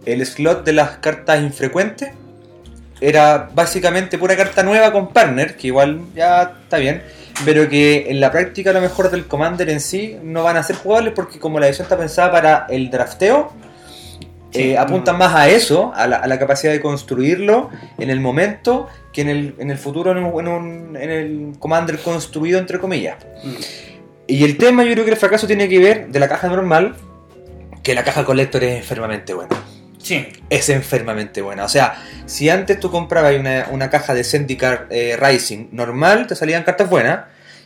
el slot de las cartas infrecuentes era básicamente pura carta nueva con partner, que igual ya está bien, pero que en la práctica a lo mejor del Commander en sí no van a ser jugables porque como la edición está pensada para el drafteo, eh, apuntan más a eso, a la, a la capacidad de construirlo en el momento que en el, en el futuro en, un- en un- en el Commander construido, entre comillas. Mm. Y el tema, yo creo que el fracaso tiene que ver de la caja normal, que la caja Collector es enfermamente buena. Sí, Es enfermamente buena. O sea, si antes tú comprabas una, una caja de Zendikar eh, Rising normal, te salían cartas buenas.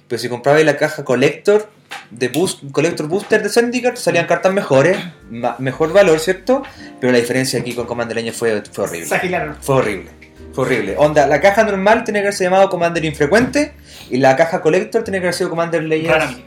Pero si comprabas la caja Collector de boost, Collector Booster de Zendikar, te salían cartas mejores, ma- mejor valor, ¿cierto? Pero la diferencia aquí con Commander Leño fue, fue horrible. Se agilaron. Fue horrible. Fue horrible. Onda, la caja normal tiene que haberse llamado Commander Infrecuente y la caja Collector tiene que haber sido Commander Legends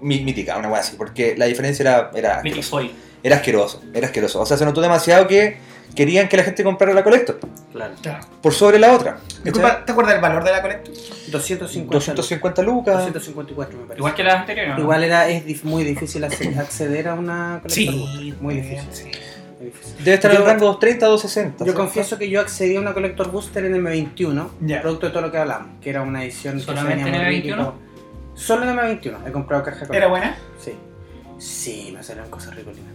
mítica. una wea así, porque la diferencia era, era, Foil. era asqueroso, era asqueroso. O sea, se notó demasiado que querían que la gente comprara la Collector Claro. por sobre la otra. Disculpa, ¿te acuerdas del valor de la colecta? 250. 250 lucas. 254 me parece. Igual que las anteriores. ¿no? Igual era, es dif- muy difícil acce- acceder a una colector Sí, booster. Muy difícil. sí. muy difícil. Debe estar en el rango 230 260. Yo confieso que yo accedí a una Collector Booster en M21, Ya. producto de todo lo que hablamos, que era una edición que ¿Solamente venía en muy M21? rico. Solo en M21, he comprado caja con ¿Era buena? Sí. Sí, me salieron cosas ricolinas.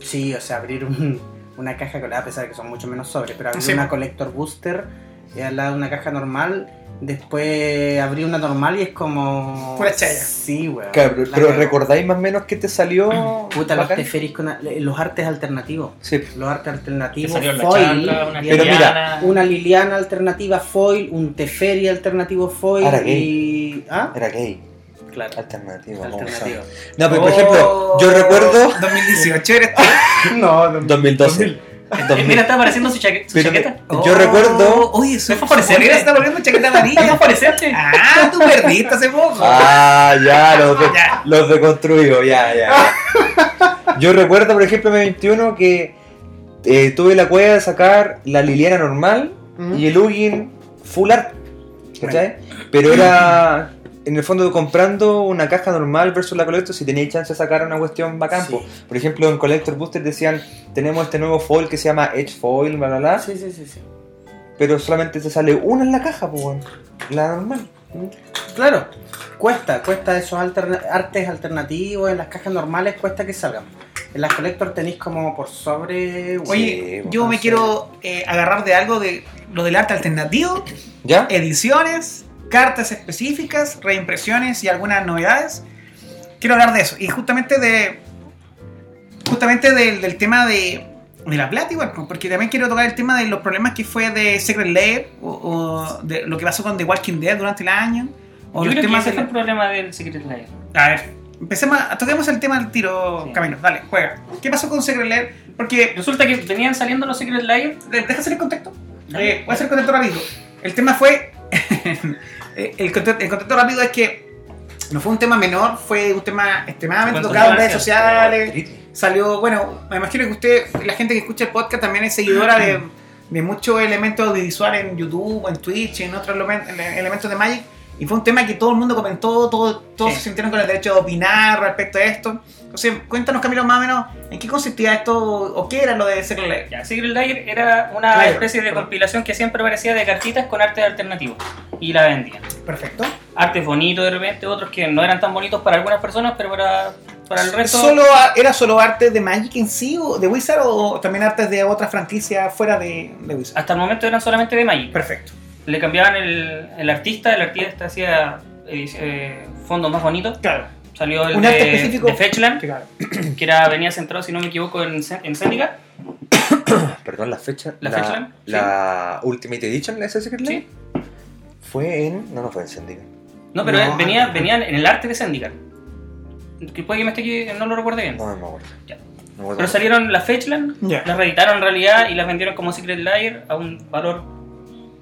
Sí, o sea, abrir un- una caja con a pesar de que son mucho menos sobres, pero abrir Sí. una Collector Booster y al lado de una caja normal, después abrí una normal y es como. Pura chaya. Sí, weón. Claro, pero. ¿recordáis más o menos qué te salió? Puta, los teferis con los artes alternativos. Sí. Los artes Que alternativos. salió la foil, una mira, Liliana. una Liliana alternativa foil, un Teferi alternativo foil Ahora y. ¿Ah? Era gay, Claro. alternativo. ¿cómo Alternativo. se llama? No, pero por ejemplo, yo recuerdo 2018 eres tú. No, no. 2012. Eh, Mira, está apareciendo su, chaque- su Pero chaqueta. Yo recuerdo- Oye, su, ¿Me su fue por polera ese? está poniendo chaqueta ¿Es amarilla. fosforescente? Ah, tú perdiste hace poco. Ah, ya, los, de, Ya. los deconstruidos, ya, ya. Yo recuerdo, por ejemplo, en M21 que eh, tuve la cueva de sacar la Liliana normal y el Ugin full art. ¿Cachai? Pero era, en el fondo, comprando una caja normal versus la Collector, si teníais chance de sacar una cuestión bacán. Sí. po. Por ejemplo, en Collector Booster decían, tenemos este nuevo foil que se llama Edge Foil, bla, bla, bla. Sí, sí, sí, sí. Pero solamente te sale una en la caja, pues, weón. La normal. Claro, cuesta, cuesta esos alterna- artes alternativos, en las cajas normales cuesta que salgan. En las collector tenéis como por sobre... Oye, Sí, yo me sé. quiero eh, agarrar de algo de lo del arte alternativo, ¿Ya? ediciones, cartas específicas, reimpresiones y algunas novedades. Quiero hablar de eso. Y justamente de. Justamente del, del tema de. De la plata igual, porque también quiero tocar el tema de los problemas que fue de Secret Lair o, o de lo que pasó con The Walking Dead durante el año. O Yo los creo que ese de fue el problema del Secret Lair. A ver, empecemos a, toquemos el tema del tiro Sí. camino. Dale, juega. ¿Qué pasó con Secret Lair? Porque Resulta que venían saliendo los Secret Lair. Deja hacer el contexto. Eh, voy a hacer el contexto rápido. El tema fue. eh, el, contexto, el contexto rápido es que no fue un tema menor, fue un tema extremadamente tocado en redes sociales. Salió, bueno, me imagino que usted, la gente que escucha el podcast también es seguidora de, de muchos elementos audiovisuales en YouTube, en Twitch, en otros elemen- ele- elementos de Magic. Y fue un tema que todo el mundo comentó, todo- todos Sí. se sintieron con el derecho de opinar respecto a esto. Entonces, cuéntanos, Camilo, más o menos, ¿en qué consistía esto o qué era lo de Secret Lair? Ya, Secret Lair era una Lair, especie de perdón. compilación que siempre parecía de cartitas con arte alternativo. Y la vendían. Perfecto. Artes bonitos de repente, otros que no eran tan bonitos para algunas personas, pero para, para el resto. ¿Solo, ¿Era solo arte de Magic en sí, o de Wizard, o también artes de otras franquicias fuera de, de Wizard? Hasta el momento eran solamente de Magic. Perfecto. Le cambiaban el, el artista, el artista hacía eh, eh, fondos más bonitos. Claro. Salió el Un arte de, específico. de Fetchland, claro. que era, venía centrado, si no me equivoco, en, en. Perdón, la fecha. ¿La la, fecha? la Ultimate Edition, ¿esa Secret Lair? Sí. Fue en. No, no fue en Zendikar. No, pero No, venía, no. venían en el arte de. Que puede que me esté aquí, no lo recuerde bien. No, no me acuerdo. Ya. No me acuerdo. Pero salieron las Fetchland, las reeditaron en realidad y las vendieron como Secret Lair a un valor.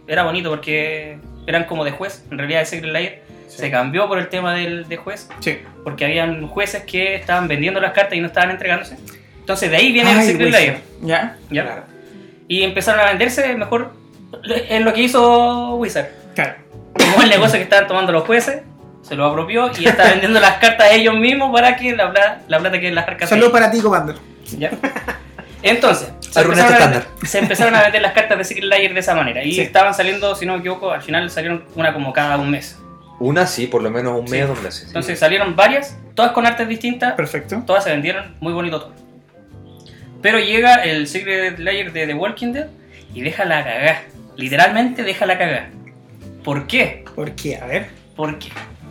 Era bonito porque eran como de juez. En realidad, el Secret Lair se cambió por el tema del de juez. Sí. Porque habían jueces que estaban vendiendo las cartas y no estaban entregándose. Entonces, de ahí viene el Secret. Lair. ¿Ya? ¿ya? Claro. Y empezaron a venderse mejor en lo que hizo Wizard. Claro. Como el negocio que estaban tomando los jueces, se lo apropió y está vendiendo las cartas a ellos mismos para que la, pla- la plata que las arcas. Saludos para ti, Commander. ¿Ya? Entonces, se empezaron, a, estándar. se empezaron a vender las cartas de Secret Lair de esa manera. Y Sí. estaban saliendo, si no me equivoco, al final salieron una como cada un mes. Una sí, por lo menos un mes o dos meses. Entonces salieron varias, todas con artes distintas, Perfecto. todas se vendieron, muy bonito todo. Pero llega el Secret Lair de The Walking Dead y deja la cagá. Literalmente deja la cagá. ¿Por qué? ¿Por qué? A ver. Porque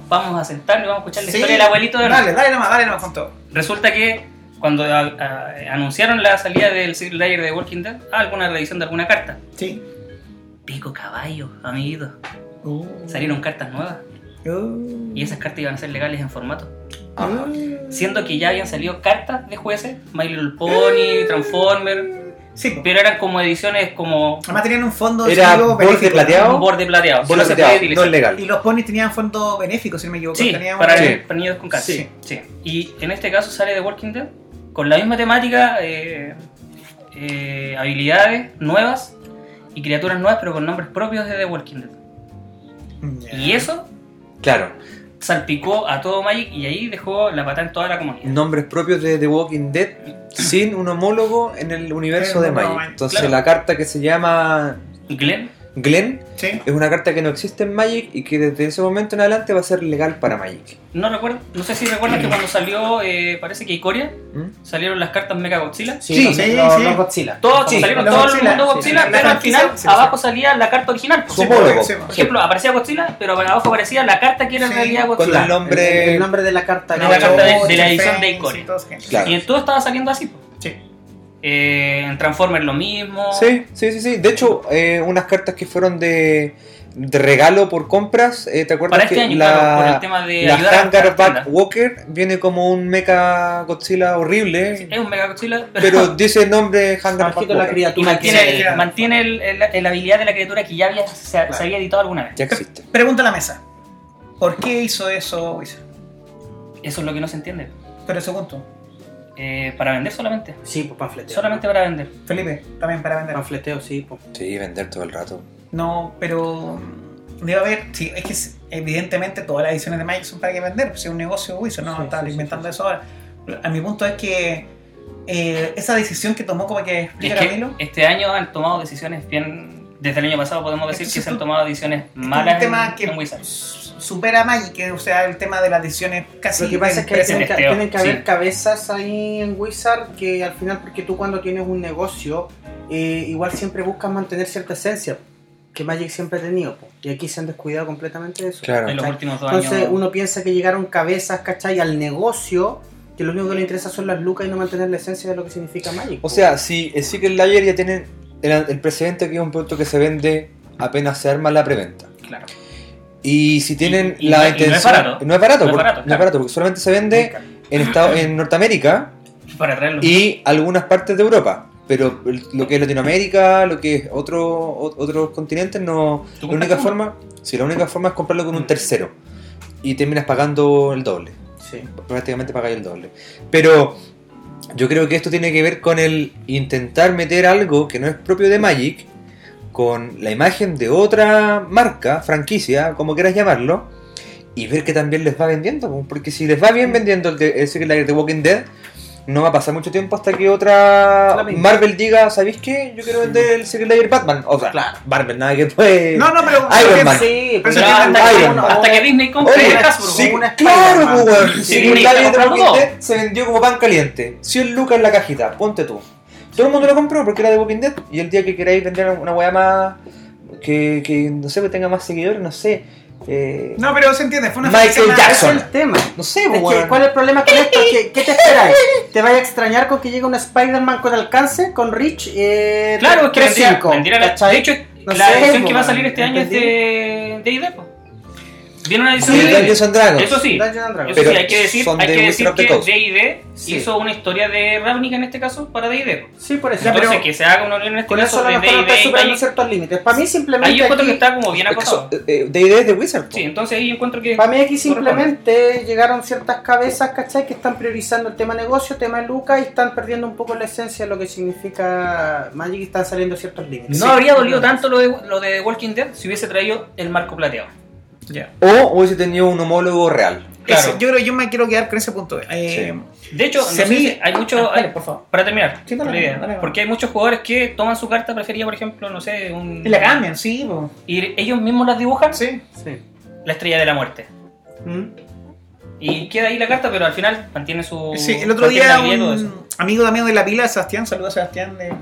vamos a sentarnos y vamos a escuchar la Sí. historia del abuelito de Dale, dale nomás, dale nomás con todo. Resulta que cuando a- a- anunciaron la salida del Secret Lair de The Walking Dead, ah, alguna reedición de alguna carta. Sí. Pico caballo, amiguito. Uh. Salieron cartas nuevas. Y esas cartas iban a ser legales en formato. Ajá. Siendo que ya habían salido cartas de jueces, My Little Pony, Transformer, Sí. pero eran como ediciones como Además tenían un fondo Era borde benéfico, plateado. un borde plateado. Bola no se puede no es legal. Y los ponis tenían fondo benéfico, si no me equivoco. Sí, Tenían para, Sí. para niños con cáncer. Sí. Sí. Y en este caso sale The Walking Dead con la misma temática. eh, eh, habilidades nuevas y criaturas nuevas, pero con nombres propios de The Walking Dead. Y eso Claro, salpicó a todo Magic y ahí dejó la patada en toda la comunidad. nombres propios de The Walking Dead sin un homólogo en el universo de Magic. Entonces claro. la carta que se llama Glenn, Glenn Sí. es una carta que no existe en Magic y que desde ese momento en adelante va a ser legal para Magic. no recuerdo, no sé si recuerdan que cuando salió, eh, parece que Ikoria, ¿Mm? salieron las cartas Mega Godzilla. Sí, Sí, los, sí, los- sí. los Godzilla. Todos Sí, salieron los todo Godzilla, el mundo Godzilla, pero al final sí, sí. abajo salía la carta original. Sí, Por ejemplo, aparecía Godzilla, pero abajo aparecía la carta que era en realidad Con Godzilla. el nombre. El, el nombre de la carta. De no, la carta de- la edición de gente. Claro. Y todo estaba saliendo así. po. Eh, en Transformers lo mismo. Sí, sí, sí, sí. De hecho, eh, unas cartas que fueron de, de regalo por compras. eh, ¿Te acuerdas Para este que año, la, claro, por el tema de la Hangarback tiendas. Walker viene como un mecha Godzilla horrible? Es un Mega Godzilla, pero, Pero dice el nombre Hangarback Bajito la y criatura. mantiene, Sí, el- claro. mantiene el- el- la habilidad de la criatura que ya había, se, se había editado alguna vez. Ya existe. Pregunta a la mesa. ¿Por qué hizo eso Wizard? Eso es lo que no se entiende. Pero segundo, Eh, para vender solamente. Sí, pues panfleteo. Solamente para vender. Felipe, también para vender. Panfleteo, sí. Pues. Sí, vender todo el rato. No, pero mm, debe haber, sí, es que evidentemente todas las ediciones de Magic son para que vender, pues es un negocio Wizard, no Sí, estaba sí, inventando sí. eso ahora. A mi punto es que eh, esa decisión que tomó como que Es este año han tomado decisiones bien. Desde el año pasado podemos decir que es se han un- tomado decisiones es un malas tema en, que en supera a Magic, o sea, el tema de las decisiones casi Lo que pasa es que tienen que, testeo, tienen que haber sí. cabezas ahí en Wizard que al final, porque tú cuando tienes un negocio, eh, igual siempre buscas mantener cierta esencia que Magic siempre ha tenido. po. Y aquí se han descuidado completamente de eso. Claro. En los últimos dos Entonces años. uno piensa que llegaron cabezas, ¿cachai? Al negocio, que lo único que le interesa son las lucas y no mantener la esencia de lo que significa Magic. O po. sea, si el Secret Layer ya tienen el, el precedente que es un producto que se vende apenas se arma la preventa. Claro. Y si tienen Y- la no es intención. barato. No es barato, No es barato, no es barato, porque solamente se vende en, Estado, en Norteamérica Para traerlo. y algunas partes de Europa. Pero lo que es Latinoamérica, lo que es otro, otros continentes, no. ¿Tú La única forma. Sí, la única forma es comprarlo con un tercero. Y terminas pagando el doble. Sí. Prácticamente pagáis el doble. Pero yo creo que esto tiene que ver con el intentar meter algo que no es propio de Magic con la imagen de otra marca, franquicia, como quieras llamarlo, y ver que también les va vendiendo. po. Porque si les va bien vendiendo el, de, el Secret Lair de Walking Dead, no va a pasar mucho tiempo hasta que otra. Marvel diga, ¿sabéis qué? Yo quiero vender el Secret Lair Batman. O sea, Claro. Marvel, nada que puede... No, no, pero Iron Man. Sí, Pero pues que hasta, que, Iron Man. hasta que Disney compre Oye, Hasbro. sí, como una claro, pues, weón. Sí, el. Dead se vendió como pan caliente. 100 lucas en la cajita, ponte tú. Todo el mundo lo compró porque era de Walking Dead. Y el día que queráis vender una weá más. Que, que no sé, que tenga más seguidores, no sé. Eh, No, pero se entiende, fue una Michael Jackson. Ese es el tema. no sé, Es pues, que. ¿Cuál es el problema con esto? ¿Qué, qué te esperáis? ¿Te vaya a extrañar con que llegue un Spider-Man con alcance, con Rich? Eh, Claro, es que vendría, 3-5, vendría la, de hecho, No la sé, edición po, que va a salir este año es de, de ID, Viene una edición Sí, de Dungeons and Dragons. Eso sí, Dungeons and Dragons. eso Pero sí, hay que decir, hay de que decir que. D&D Sí. hizo una historia de Ravnica en este caso para D&D. Sí, por eso. Entonces pero- que se haga una unión en este Con eso caso a de está D&D y superando ciertos límites. Para mí simplemente ahí yo encuentro que está como bien Es acotado. son- eh, de idea de Wizard. Sí, entonces ahí encuentro que... para mí aquí simplemente llegaron ciertas cabezas, ¿cachai? Que están priorizando el tema negocio, tema Lucas y están perdiendo un poco la esencia de lo que significa Magic y están saliendo ciertos límites. No habría dolido tanto lo de, lo de Walking Dead si hubiese traído el marco plateado. O hubiese tenido un homólogo real. Claro. Ese- yo creo que yo me quiero quedar con ese punto. Eh, De hecho, Si no sé mí- si hay muchos... Ah, por favor. para terminar, Sí, dale, la idea, dale, dale. porque hay muchos jugadores que toman su carta preferida, por ejemplo, no sé, un... Y la cambian, sí, po. Y ellos mismos las dibujan, sí. Sí. la estrella de la muerte. ¿Mm? Y queda ahí la carta, pero al final mantiene su... Sí, el otro día un amigo también de la pila, Sebastián, saludos a Sebastián. De...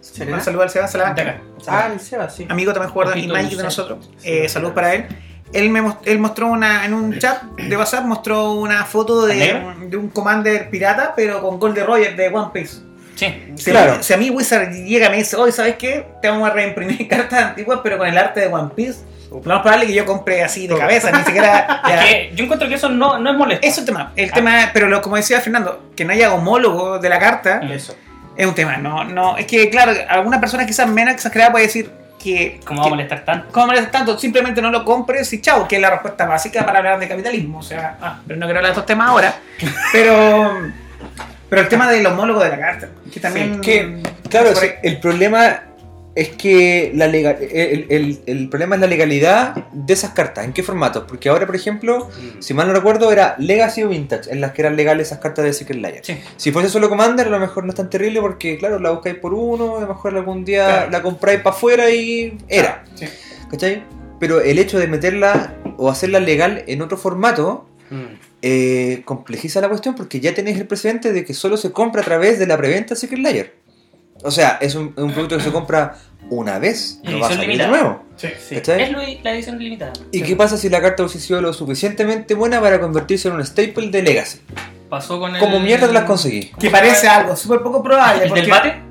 ¿Serena? Un saludo al Sebastián Salamanca. Ah, el Seba, sí. Amigo también jugador de Magic de nosotros. Eh, saludos para él. Él, me, mos- él mostró una, en un chat de WhatsApp, mostró una foto de, ¿Negro? de un Commander pirata, pero con Gold de Roger de One Piece. Sí. Si, Claro. a mí, si a mí Wizard llega y me dice, oye, ¿sabes qué? Te vamos a reimprimir cartas antiguas, pero con el arte de One Piece. Lo más probable es que yo compre así de cabeza, ni siquiera. Que yo encuentro que eso no, no es molesto. Eso es el tema. El tema, pero lo, como decía Fernando, que no haya homólogo de la carta Eso. es un tema. No, no, es que claro, alguna persona quizás menos exagerada puede decir que. ¿Cómo va a molestar tanto? ¿Cómo molestas tanto? Simplemente no lo compres y chao, que es la respuesta básica para hablar de capitalismo. O sea, ah, pero no quiero hablar de estos temas ahora. Pero Pero el tema del homólogo de la carta, que también... que, claro, el problema es que la legal, el, el- el problema es la legalidad de esas cartas. ¿En qué formatos? Porque ahora, por ejemplo, si mal no recuerdo, era Legacy o Vintage, en las que eran legales esas cartas de Secret Layer. Sí. Si fuese solo Commander, a lo mejor no es tan terrible porque, claro, la buscáis por uno, a lo mejor algún día Claro. la compráis para afuera y era. Sí. ¿Cachai? Pero el hecho de meterla o hacerla legal en otro formato Mm. eh, complejiza la cuestión porque ya tenéis el precedente de que solo se compra a través de la preventa Secret Layer. O sea, es un, producto que se compra una vez, no va a salir de limitada. nuevo. Sí. Sí. Es la edición limitada. ¿Y qué pasa si la carta hubiese sido lo suficientemente buena para convertirse en un staple de Legacy? Pasó con el. ¿Cómo mierda te las conseguí? Que parece algo súper poco probable. ¿El porque, del bate?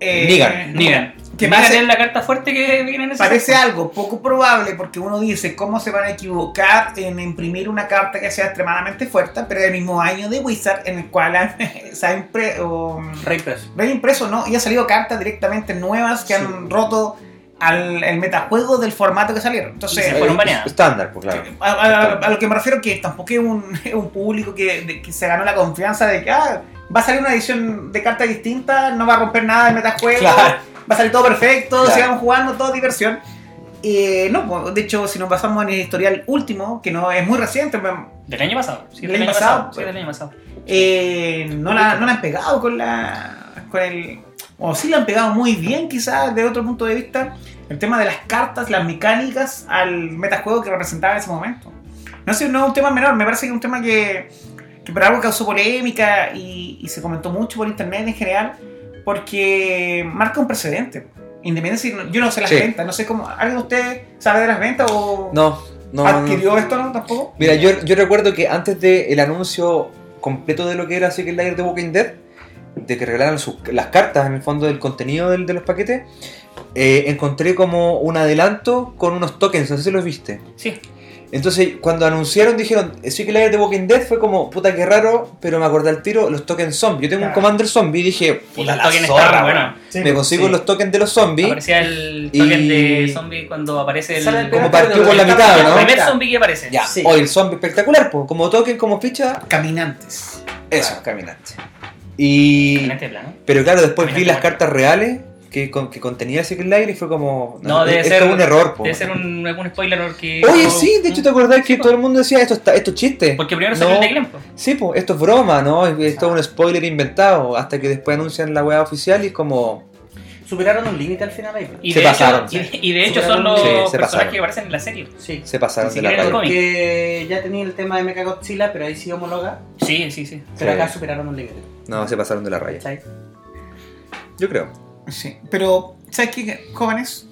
eh, Negan. Nigan. Que Nigan parece- es la carta fuerte que viene en ese Parece algo poco probable porque uno dice cómo se van a equivocar en imprimir una carta que sea extremadamente fuerte, pero del mismo año de Wizard en el cual han- se ha impre- o, Rey preso. no. Y ha salido cartas directamente nuevas que han roto al el metajuego del formato que salieron. Entonces, fueron baneadas. Estándar, pues claro. a, a- a lo que me refiero que tampoco es un, un público que, de- que se ganó la confianza de que ah, va a salir una edición de cartas distinta, no va a romper nada del metajuego, Claro. Va a salir todo perfecto, Claro. sigamos jugando, todo diversión. Eh, no, pues, de hecho, si nos basamos en el historial último, que no es muy reciente, pues, Del año pasado. Sí, ¿Del del año año pasado? pasado. Sí, del año pasado. eh, no, la, no la han pegado con la con el o sí la han pegado muy bien quizás de otro punto de vista el tema de las cartas las mecánicas al metajuego que representaba en ese momento no sé no es un tema menor me parece que es un tema que, que por algo causó polémica y, y se comentó mucho por internet en general porque marca un precedente independiente yo no sé las Sí. ventas no sé cómo alguien de ustedes sabe de las ventas o No, no. adquirió no. esto no tampoco Mira, yo, yo recuerdo que antes del anuncio completo de lo que era Secret Layer de Walking Dead, de que regalaran sus- las cartas en el fondo del contenido del- de los paquetes, eh, encontré como un adelanto con unos tokens, no sé si los viste. Sí. Entonces, cuando anunciaron, dijeron, Secret Layer de Walking Dead fue como, puta que raro, pero me acordé al tiro los tokens zombie. Yo tengo un Claro. Commander zombie y dije, Y puta los la zorra. Me consigo Sí. los tokens de los zombies. Aparecía el Y- token de zombie cuando aparece el. El Como primer partió por la mitad, ¿no? el primer zombie que aparece. Ya, Sí. hoy el zombie espectacular, pues, como token, como ficha, caminantes eso, caminante. Y... Excelente plano. Pero claro, después vi Caminante las muerto. cartas reales que, con- que contenía Secret Layer y fue como. No, debe es ser- un error, po. Debe ser un, algún spoiler porque. Oye, sí, de hecho, ¿te acordás que todo el mundo decía esto, está, esto es chiste? Porque primero salió No. el de Glenn, po. Sí, pues esto es broma, ¿no? Esto es un spoiler inventado. Hasta que después anuncian la weá oficial y es como. Superaron un límite al final ahí. Y Se de pasaron. Hecho, y, y de hecho son los Sí, personajes pasaron. que aparecen en la serie. Sí. Se pasaron de la. Porque ya tenía el tema de Mecha Godzilla, pero ahí sí homologa. Sí, sí, sí. Pero Sí. acá superaron un límite. No, se pasaron de la raya. Yo creo. Sí, pero ¿sabes qué, jóvenes?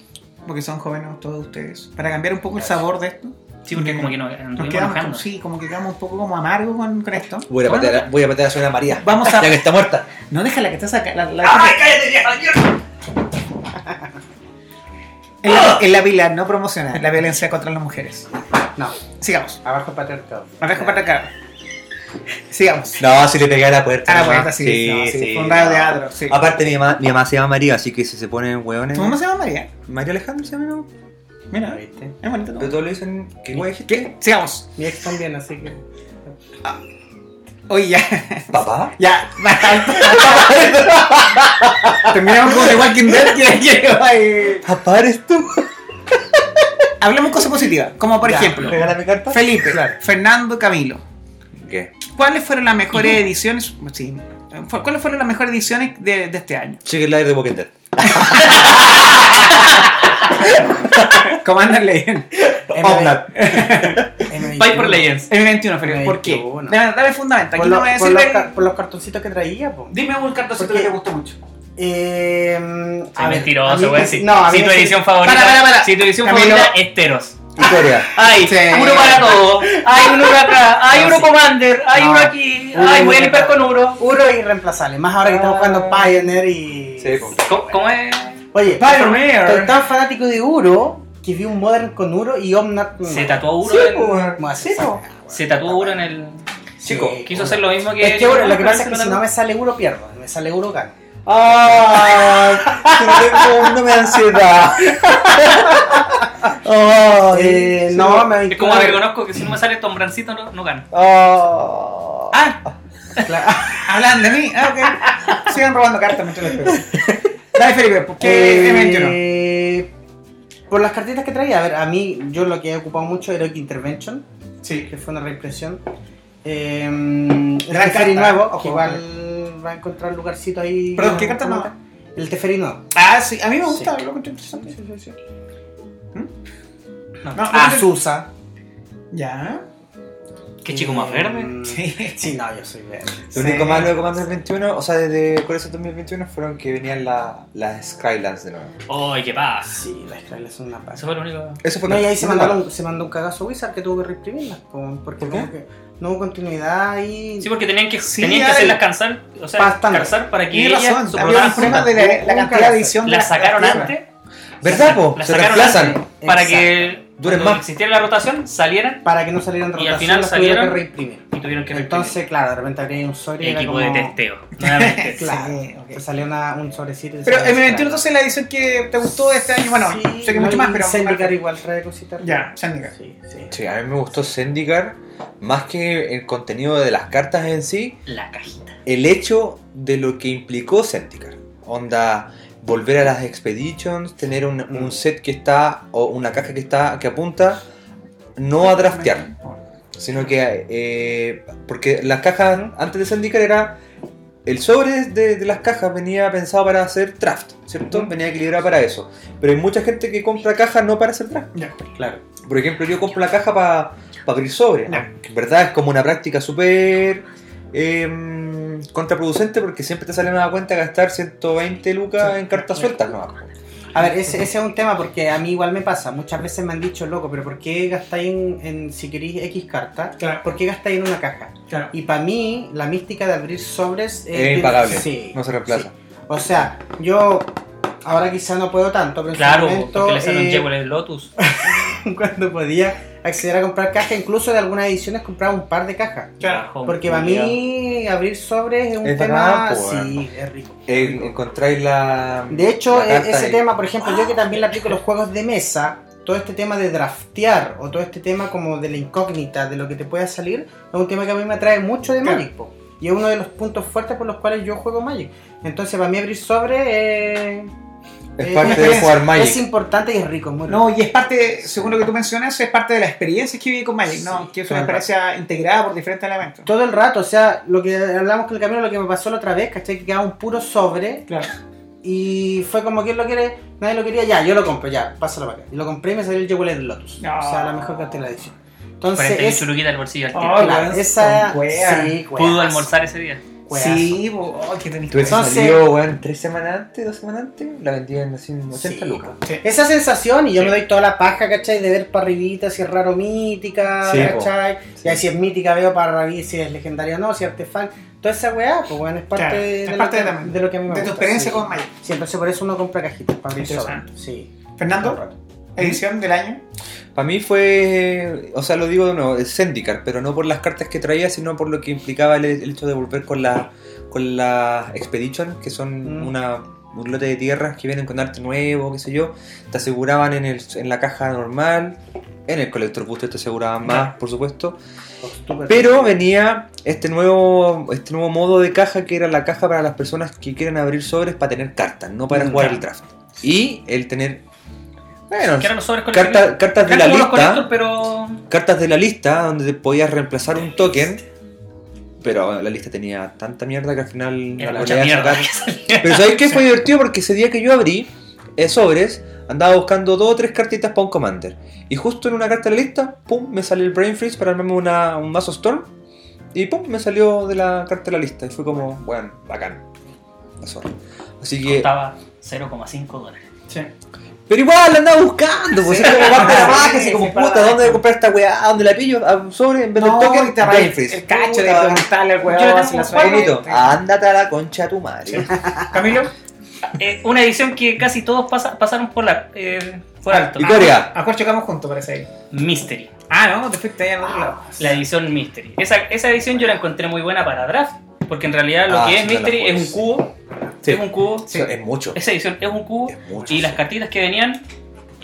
Porque son jóvenes todos ustedes. Para cambiar un poco el sabor de esto. Sí, porque como que nos Nos quedamos, enojando. sí, como que quedamos un poco como amargos con, con esto. Voy a Bueno, patear, voy a patear a Sonia María. Vamos a. Ya que está muerta. No déjala que estás acá. La, la- cállate, vieja mierda! en, la, en la pila no promociona la violencia contra las mujeres. No, Sigamos. abajo patriarcado. Para acá. Sigamos. No, si le pegué a la puerta. A la puerta, sí, no, sí, sí, fue un radio no. teatro, sí. Aparte, mi mamá, mi mamá se llama María, así que si se ponen hueones. ¿Tu mamá se llama María? María Alejandra se llama. Mira, ¿Viste? es bonito. Pero todos le dicen hueá dijiste. ¿Qué? Sigamos. Mi ex también, así que. Oye, ya. ¿Papá? Ya. Terminamos con The Walking Dead. que-. ¿Papá eres tú? Hablemos cosas positivas. Como por Ya, ejemplo, Regálame carta. Felipe, Fernando, Camilo. ¿Qué? ¿Cuáles fueron las mejores ediciones? Sí. ¿Cuáles fueron las mejores ediciones de, de este año? Secret Layer de Walking Dead. Commander Legend. Omnat. Piper Legends. M21, Felipe. ¿Por qué? M21. Dame, dame fundamento. Aquí Por, no lo- voy a por decir. los, por los cartoncitos que traía, po. Dime un cartoncito Porque- que te gustó mucho. Eh, a ver, a mí mentiroso, me- weón. Si, No, a mí si tu me- edición favorita. Para, para, para. Si tu edición Camilo. favorita es Teros. Historia. Ay, Sí. uno para todo. Hay uno de acá. Hay No, uno sí. Commander. Hay No. uno aquí. Uno Ay, voy a uno limpiar con Uro. Uro irreemplazable. Más ahora que estamos jugando Pioneer y. Sí. ¿Cómo, cómo es? Oye, Pioneer. Estoy tan fanático de Uro que vi un Modern con Uro y Omnat. Se tatuó Uro Sí, en. po, weón. ¿Cómo hace Sí? Se tatuó Uro en el. Chico. Sí, Quiso hacer lo mismo que. Es que Uro, lo que pasa es que si no me sale Uro pierdo, me sale Uro gano. ¡Ah! no, tengo, no me da ansiedad. ¡Ah! Eh, no, me Es como que reconozco que si no me sale Tombrancito no, no gano. ¡Ah! Ah, Claro. Hablan de mí. Ah, ok. Sigan robando cartas mientras les pego. Dale, Felipe, ¿por qué M21? Eh, por las cartitas que traía, a ver, a mí, yo lo que he ocupado mucho era Intervention, Sí. que fue una reimpresión. Eh, Gran nuevo, ojo. igual va a encontrar lugarcito ahí. Perdón, ¿qué carta no? El Teferi nuevo. Ah, sí. A mí me Sí. gusta. Lo encuentro interesante. Sí, sí, sí. No. No, Azusa. Ya. Qué chico más verde. Mm, Sí. Sí, no, yo soy verde. Lo Sí. único malo de Commander 21, o sea, desde Corazón 2021 fueron que venían la- las Skylands de nuevo. ¡Ay, qué paz! Sí, las Skylands son una Eso paz. fue lo único. Eso fue No, y ahí se, mandaron, se mandó un cagazo Wizard que tuvo que reimprimirlas. Porque ¿Por qué? como que no hubo continuidad ahí. Sí, porque tenían que, Sí, tenían que hacerlas cansar, o sea, Bastante. calzar para que ellas razón. juntas. de la, cantidad de edición. de La sacaron la antes. ¿Verdad, po? La Se sacaron reemplazan. antes para que Duren más. existiera la rotación salieran Para que no salieran de Y al rotación, final salieron- que reimprimir. y tuvieron que Entonces, claro, de repente habría un sobre y equipo como... de testeo. Nuevamente. Claro, Sí, ok. te salía una- un sobrecito. y Pero decía, M21 claro. entonces la edición que te gustó de este año. Bueno, Sí, sé que no, mucho y más, pero. Zendikar igual trae cositas. Ya, Zendikar. Sí, sí. Sí, a mí me gustó Zendikar, más que el contenido de las cartas en sí, La cajita. el hecho de lo que implicó Zendikar. Onda, volver a las Expeditions, tener un, un set que está, o una caja que está, que apunta, no a draftear, sino que, eh, porque las cajas antes de Zendikar era, el sobre de, de las cajas venía pensado para hacer draft, ¿cierto? Venía equilibrado para eso. Pero hay mucha gente que compra cajas no para hacer draft. Claro. Por ejemplo, yo compro la caja para abrir sobre. Que En verdad es como una práctica súper eh, contraproducente porque siempre te sale una cuenta gastar 120 lucas Sí. en cartas sueltas. ¿no? A ver, ese, ese es un tema porque a mí igual me pasa. Muchas veces me han dicho, loco, pero ¿por qué gastáis en, en si queréis X carta? Claro. ¿Por qué gastáis en una caja? Claro. Y para mí, la mística de abrir sobres Es impagable. Sí. No se reemplaza. sí. O sea, yo ahora quizá no puedo tanto, pero en su Claro, momento, porque le salen eh, el Lotus. cuando podía acceder a comprar cajas, incluso de algunas ediciones compraba un par de cajas. Claro. Porque para mí abrir sobres es un Es tema, po, sí, es rico. Encontráis la. De hecho, la e- ese tema, por ejemplo, yo que también le aplico los juegos de mesa, todo este tema de draftear o todo este tema como de la incógnita, de lo que te pueda salir, es un tema que a mí me atrae mucho de Claro. Magic. Y es uno de los puntos fuertes por los cuales yo juego Magic. Entonces, para mí abrir sobre eh, Es eh, parte es- de jugar es Magic. importante y es rico, es muy rico. No, y es parte, según lo que tú mencionas, es parte de la experiencia que viví con Magic, ¿no? Sí, que es una el rato. experiencia integrada por diferentes elementos. Todo el rato, o sea, lo que hablamos con el camino, lo que me pasó la otra vez, ¿cachai? Que quedaba un puro sobre Claro. y fue como, ¿quién lo quiere? Nadie lo quería, ya, yo lo compro, ya, pásalo para acá. Y lo compré y me salió el Jewel Lotus. No. O sea, la mejor carta de la edición. Entonces, 48 es, luquitas al bolsillo al tiro. Oh, claro, esa... Sí, Pudo almorzar ese día. Sí, bo- oh, qué tenés que salió, weón, tres semanas antes, dos semanas antes, la vendían así en 80 Sí, lucas. Sí. Esa sensación, y yo Sí. me doy toda la paja, ¿cachai? De ver para arribita si es raro mítica, Sí, ¿cachai? Y ahí si es mítica veo para arriba si es legendaria o no, si es artefacto. Toda esa weá, pues bueno, es parte, Claro, de, es lo parte que, de, de lo que a mí me de tu gusta, experiencia sí. con Magic. Sí, entonces por eso uno compra cajitas para abrir. Sí. Fernando, edición del año. Para mí fue, o sea, lo digo de nuevo, es Zendikar, pero no por las cartas que traía, sino por lo que implicaba el, el hecho de volver con la con la Expedition, que son Mm. una, un lote de tierras que vienen con arte nuevo, qué sé yo, te aseguraban en, el, en la caja normal, en el Collector Booster te aseguraban más, por supuesto, Estúpido. pero venía este nuevo este nuevo modo de caja que era la caja para las personas que quieren abrir sobres para tener cartas, no para Mm, jugar claro. el draft. Y el tener, bueno, Que eran los sobres con cartas, cartas de la lista pero. cartas de la lista donde te podías reemplazar un token. Pero la lista tenía tanta mierda que al final Era la mucha mierda. Pero ¿sabéis qué? Fue divertido porque ese día que yo abrí eh, sobres, andaba buscando dos o tres cartitas para un commander. Y justo en una carta de la lista, pum, me salió el Brain Freeze para armarme una, un mazo Storm. Y pum, me salió de la carta de la lista. Y fue como, bueno, bacán. La zorra. Así que. Costaba 0,5 dólares. Sí. Pero igual la andaba buscando, pues Sí. es como parte de la paja, así Sí, como puta, ¿dónde voy a comprar esta weá? ¿A ¿Dónde la pillo? ¿A un sobre en vez del No, token? y te Brain el, cacho de preguntarle al weón tengo si la. Benito, ándate a la concha a tu madre. Camilo, Eh, una edición que casi todos pasa- pasaron por, la, eh, por alto. Y Corea. a cuál chocamos juntos, parece ahí. Mystery. Ah, no, te fuiste allá al otro lado. La edición Mystery. Esa, esa edición yo la encontré muy buena para draft. Porque en realidad lo Ah, que es Mystery es un cubo. Sí. Es un cubo. Sí, Es mucho. Esa edición es un cubo. Es mucho. Y las cartitas que venían,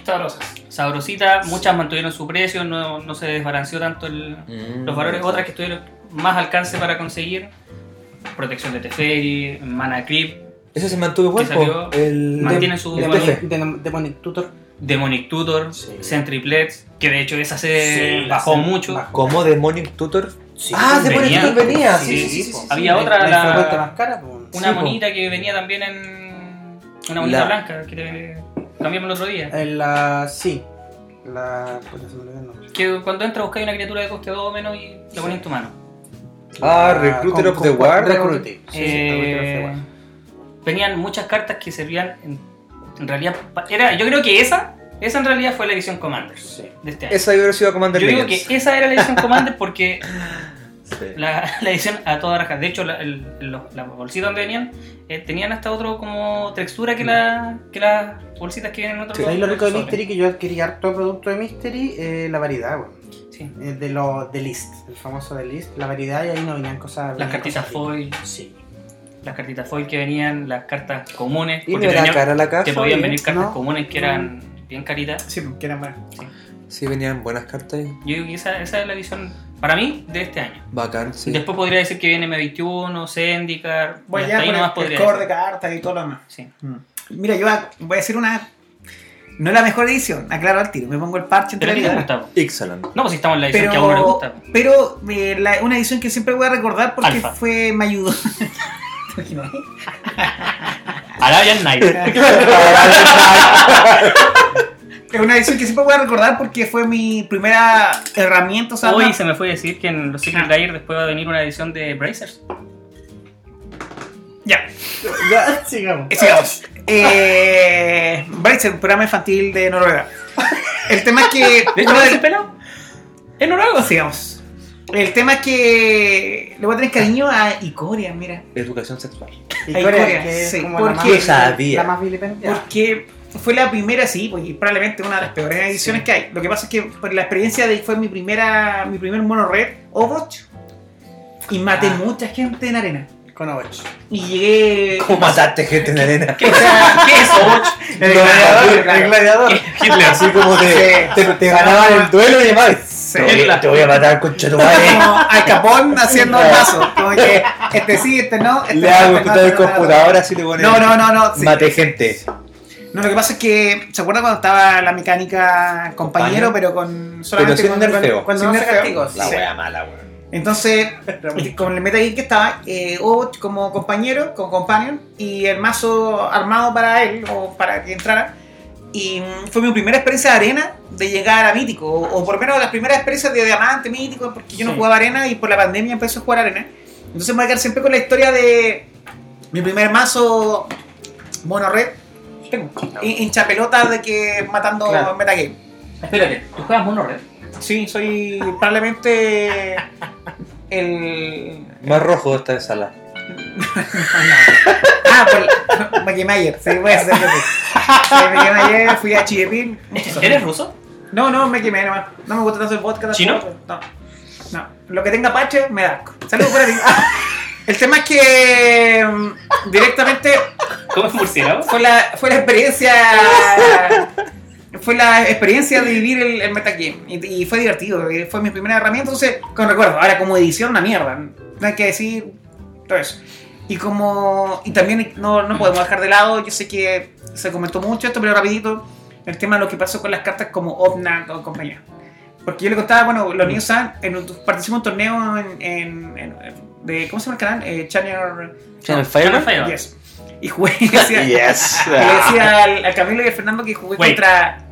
Sabrosas. sabrositas, muchas mantuvieron su precio, no, no se desbalanceó tanto el, Mm, los valores, otras que tuvieron más alcance para conseguir, protección de Teferi, Mana Creep, Ese se mantuvo igual, salió- El... mantiene su el demonic- Tutor. Demonic Tutor, Sí. Centriplex, que de hecho esa se Sí, bajó mucho. bajó. Como Demonic Tutor. Sí, ah, venía. Demonic Tutor venía. Sí, Sí, sí, sí. sí, sí, sí. Había otra, La, la- frecuente más cara, pues. Una Sí, po. monita que venía también en. Una monita La- blanca que te cambiamos el otro día. En la. Sí. La. se. Que cuando entras buscáis una criatura de coste 2 o menos y la pones en tu mano. Ah, La- Recruiter con- of the War. Recruiter. Sí, sí, Eh, Recruiter of the War. venían muchas cartas que servían en, en realidad era yo creo que esa esa en realidad fue la edición Commander Sí. de este año Esa hubiera sido Commander yo digo Legends. que esa era la edición Commander porque Sí. la, la edición a toda raja de hecho la, el, los- la bolsita donde venían eh, tenían hasta otro como textura que, la, que las bolsitas que vienen en otros Sí. Ahí lo rico de. Mystery que yo adquirí harto producto de Mystery, eh, la variedad, weón. Sí. Eh, De lo de list, el famoso de list, la variedad y ahí no venían cosas. las venían cartitas cosas foil Sí. las cartitas foil que venían las cartas comunes Y no porque era tenían- cara la caja. te podían y- venir cartas no. comunes que eran bien caritas Sí, porque era más. Sí, venían buenas cartas. ahí. yo digo que esa, esa es la edición para mí de este año Bacán, sí. Después podría decir que viene M21, Zendikar. Voy y ya ahí nomás el, podría el core de cartas y todo lo demás. Sí. Mm. Mira, yo a- voy a decir una. No es la mejor edición, aclaro al tiro. Me pongo el parche entre Pero a ti te la gusta. po. Ixalan. No, pues si estamos en la edición Pero, que a uno le gusta. pero eh, la- una edición que siempre voy a recordar porque Alfa. fue me ayudó. Arabian Knight. Es una edición que siempre voy a recordar porque fue mi primera herramienta. Hoy no- se me fue decir que en los Secret Ah. Lair después va a venir una edición de Brazers. Ya, Ya, sigamos. eh, sigamos. Eh, Bracer, un programa infantil de Noruega. El tema es que. ¿De hecho, ese del- pelado? ¿Es noruego? Sigamos. El tema es que le voy a tener cariño a Icoria, mira. Educación sexual. Corea, que es sí, como ¿por la más, sabía. la más. Porque fue la primera, sí, pues, y probablemente una de las peores ediciones que hay. Lo que pasa es que por la experiencia de fue mi primera mi primer mono red, Overwatch, y maté Ah. mucha gente en arena. Con Overwatch. Y llegué. ¿Cómo mataste gente en arena? ¿Qué, o sea, ¿qué es Overwatch? El gladiador, el gladiador. Hitler. Así como te, Sí. te, te ganaban el duelo y demás. Sí. Te voy a- te voy a matar con tu madre. Como al capón haciendo paso. Como que este sí, este no. Este Le hago este no, el este no, computador así le pones. No, no, no, no. sí. Maté gente. No, lo que pasa es que, ¿se acuerda cuando estaba la mecánica compañero, Compañero. pero con solamente sin con, nerfeo. con- Cuando sin no nerfeo? La Sí. wea mala, weón. Entonces, con el Metal Gear que estaba, eh, Overwatch como compañero, como companion, y el mazo armado para él, o para que entrara. Y fue mi primera experiencia de arena de llegar a Mítico, o, o por lo menos las primeras experiencias de Diamante, Mítico, porque yo no jugaba arena y por la pandemia empecé a jugar arena. Entonces me voy a quedar siempre con la historia de mi primer mazo mono red, hincha pelota de que matando Claro. Metal Gear. Espérate, ¿tú juegas Mono Red? Sí, soy probablemente el Más rojo esta de Ah, por Mickey Mayer, sí, puede ser que sí. Sí, Mickey Mayer, fui a años. ¿Eres ruso? No, no, Mickey Mayer nomás. No me gusta tanto el vodka. ¿Chino? No. No. Lo que tenga pache, me da asco. Saludos por ahí. El tema es que mm, directamente ¿Cómo es murciélago? fue la, fue la experiencia. Fue la experiencia de vivir el, el metagame. Y, y fue divertido. Fue mi primera herramienta. Entonces, con recuerdo. Ahora, como edición, una mierda. No hay que decir todo eso. Y como. Y también no, no podemos dejar de lado. Yo sé que se comentó mucho esto, pero rapidito. El tema de lo que pasó con las cartas como Omnat o compañía. Porque yo le contaba, bueno, los niños saben, en, participamos en un torneo en, en- en- de, ¿cómo se llama el canal? Eh, Channel... Channel Fire? Fire. Yes. Y jugué, y decía, Yes. y le decía al, al Camilo y al Fernando que jugué Wait. contra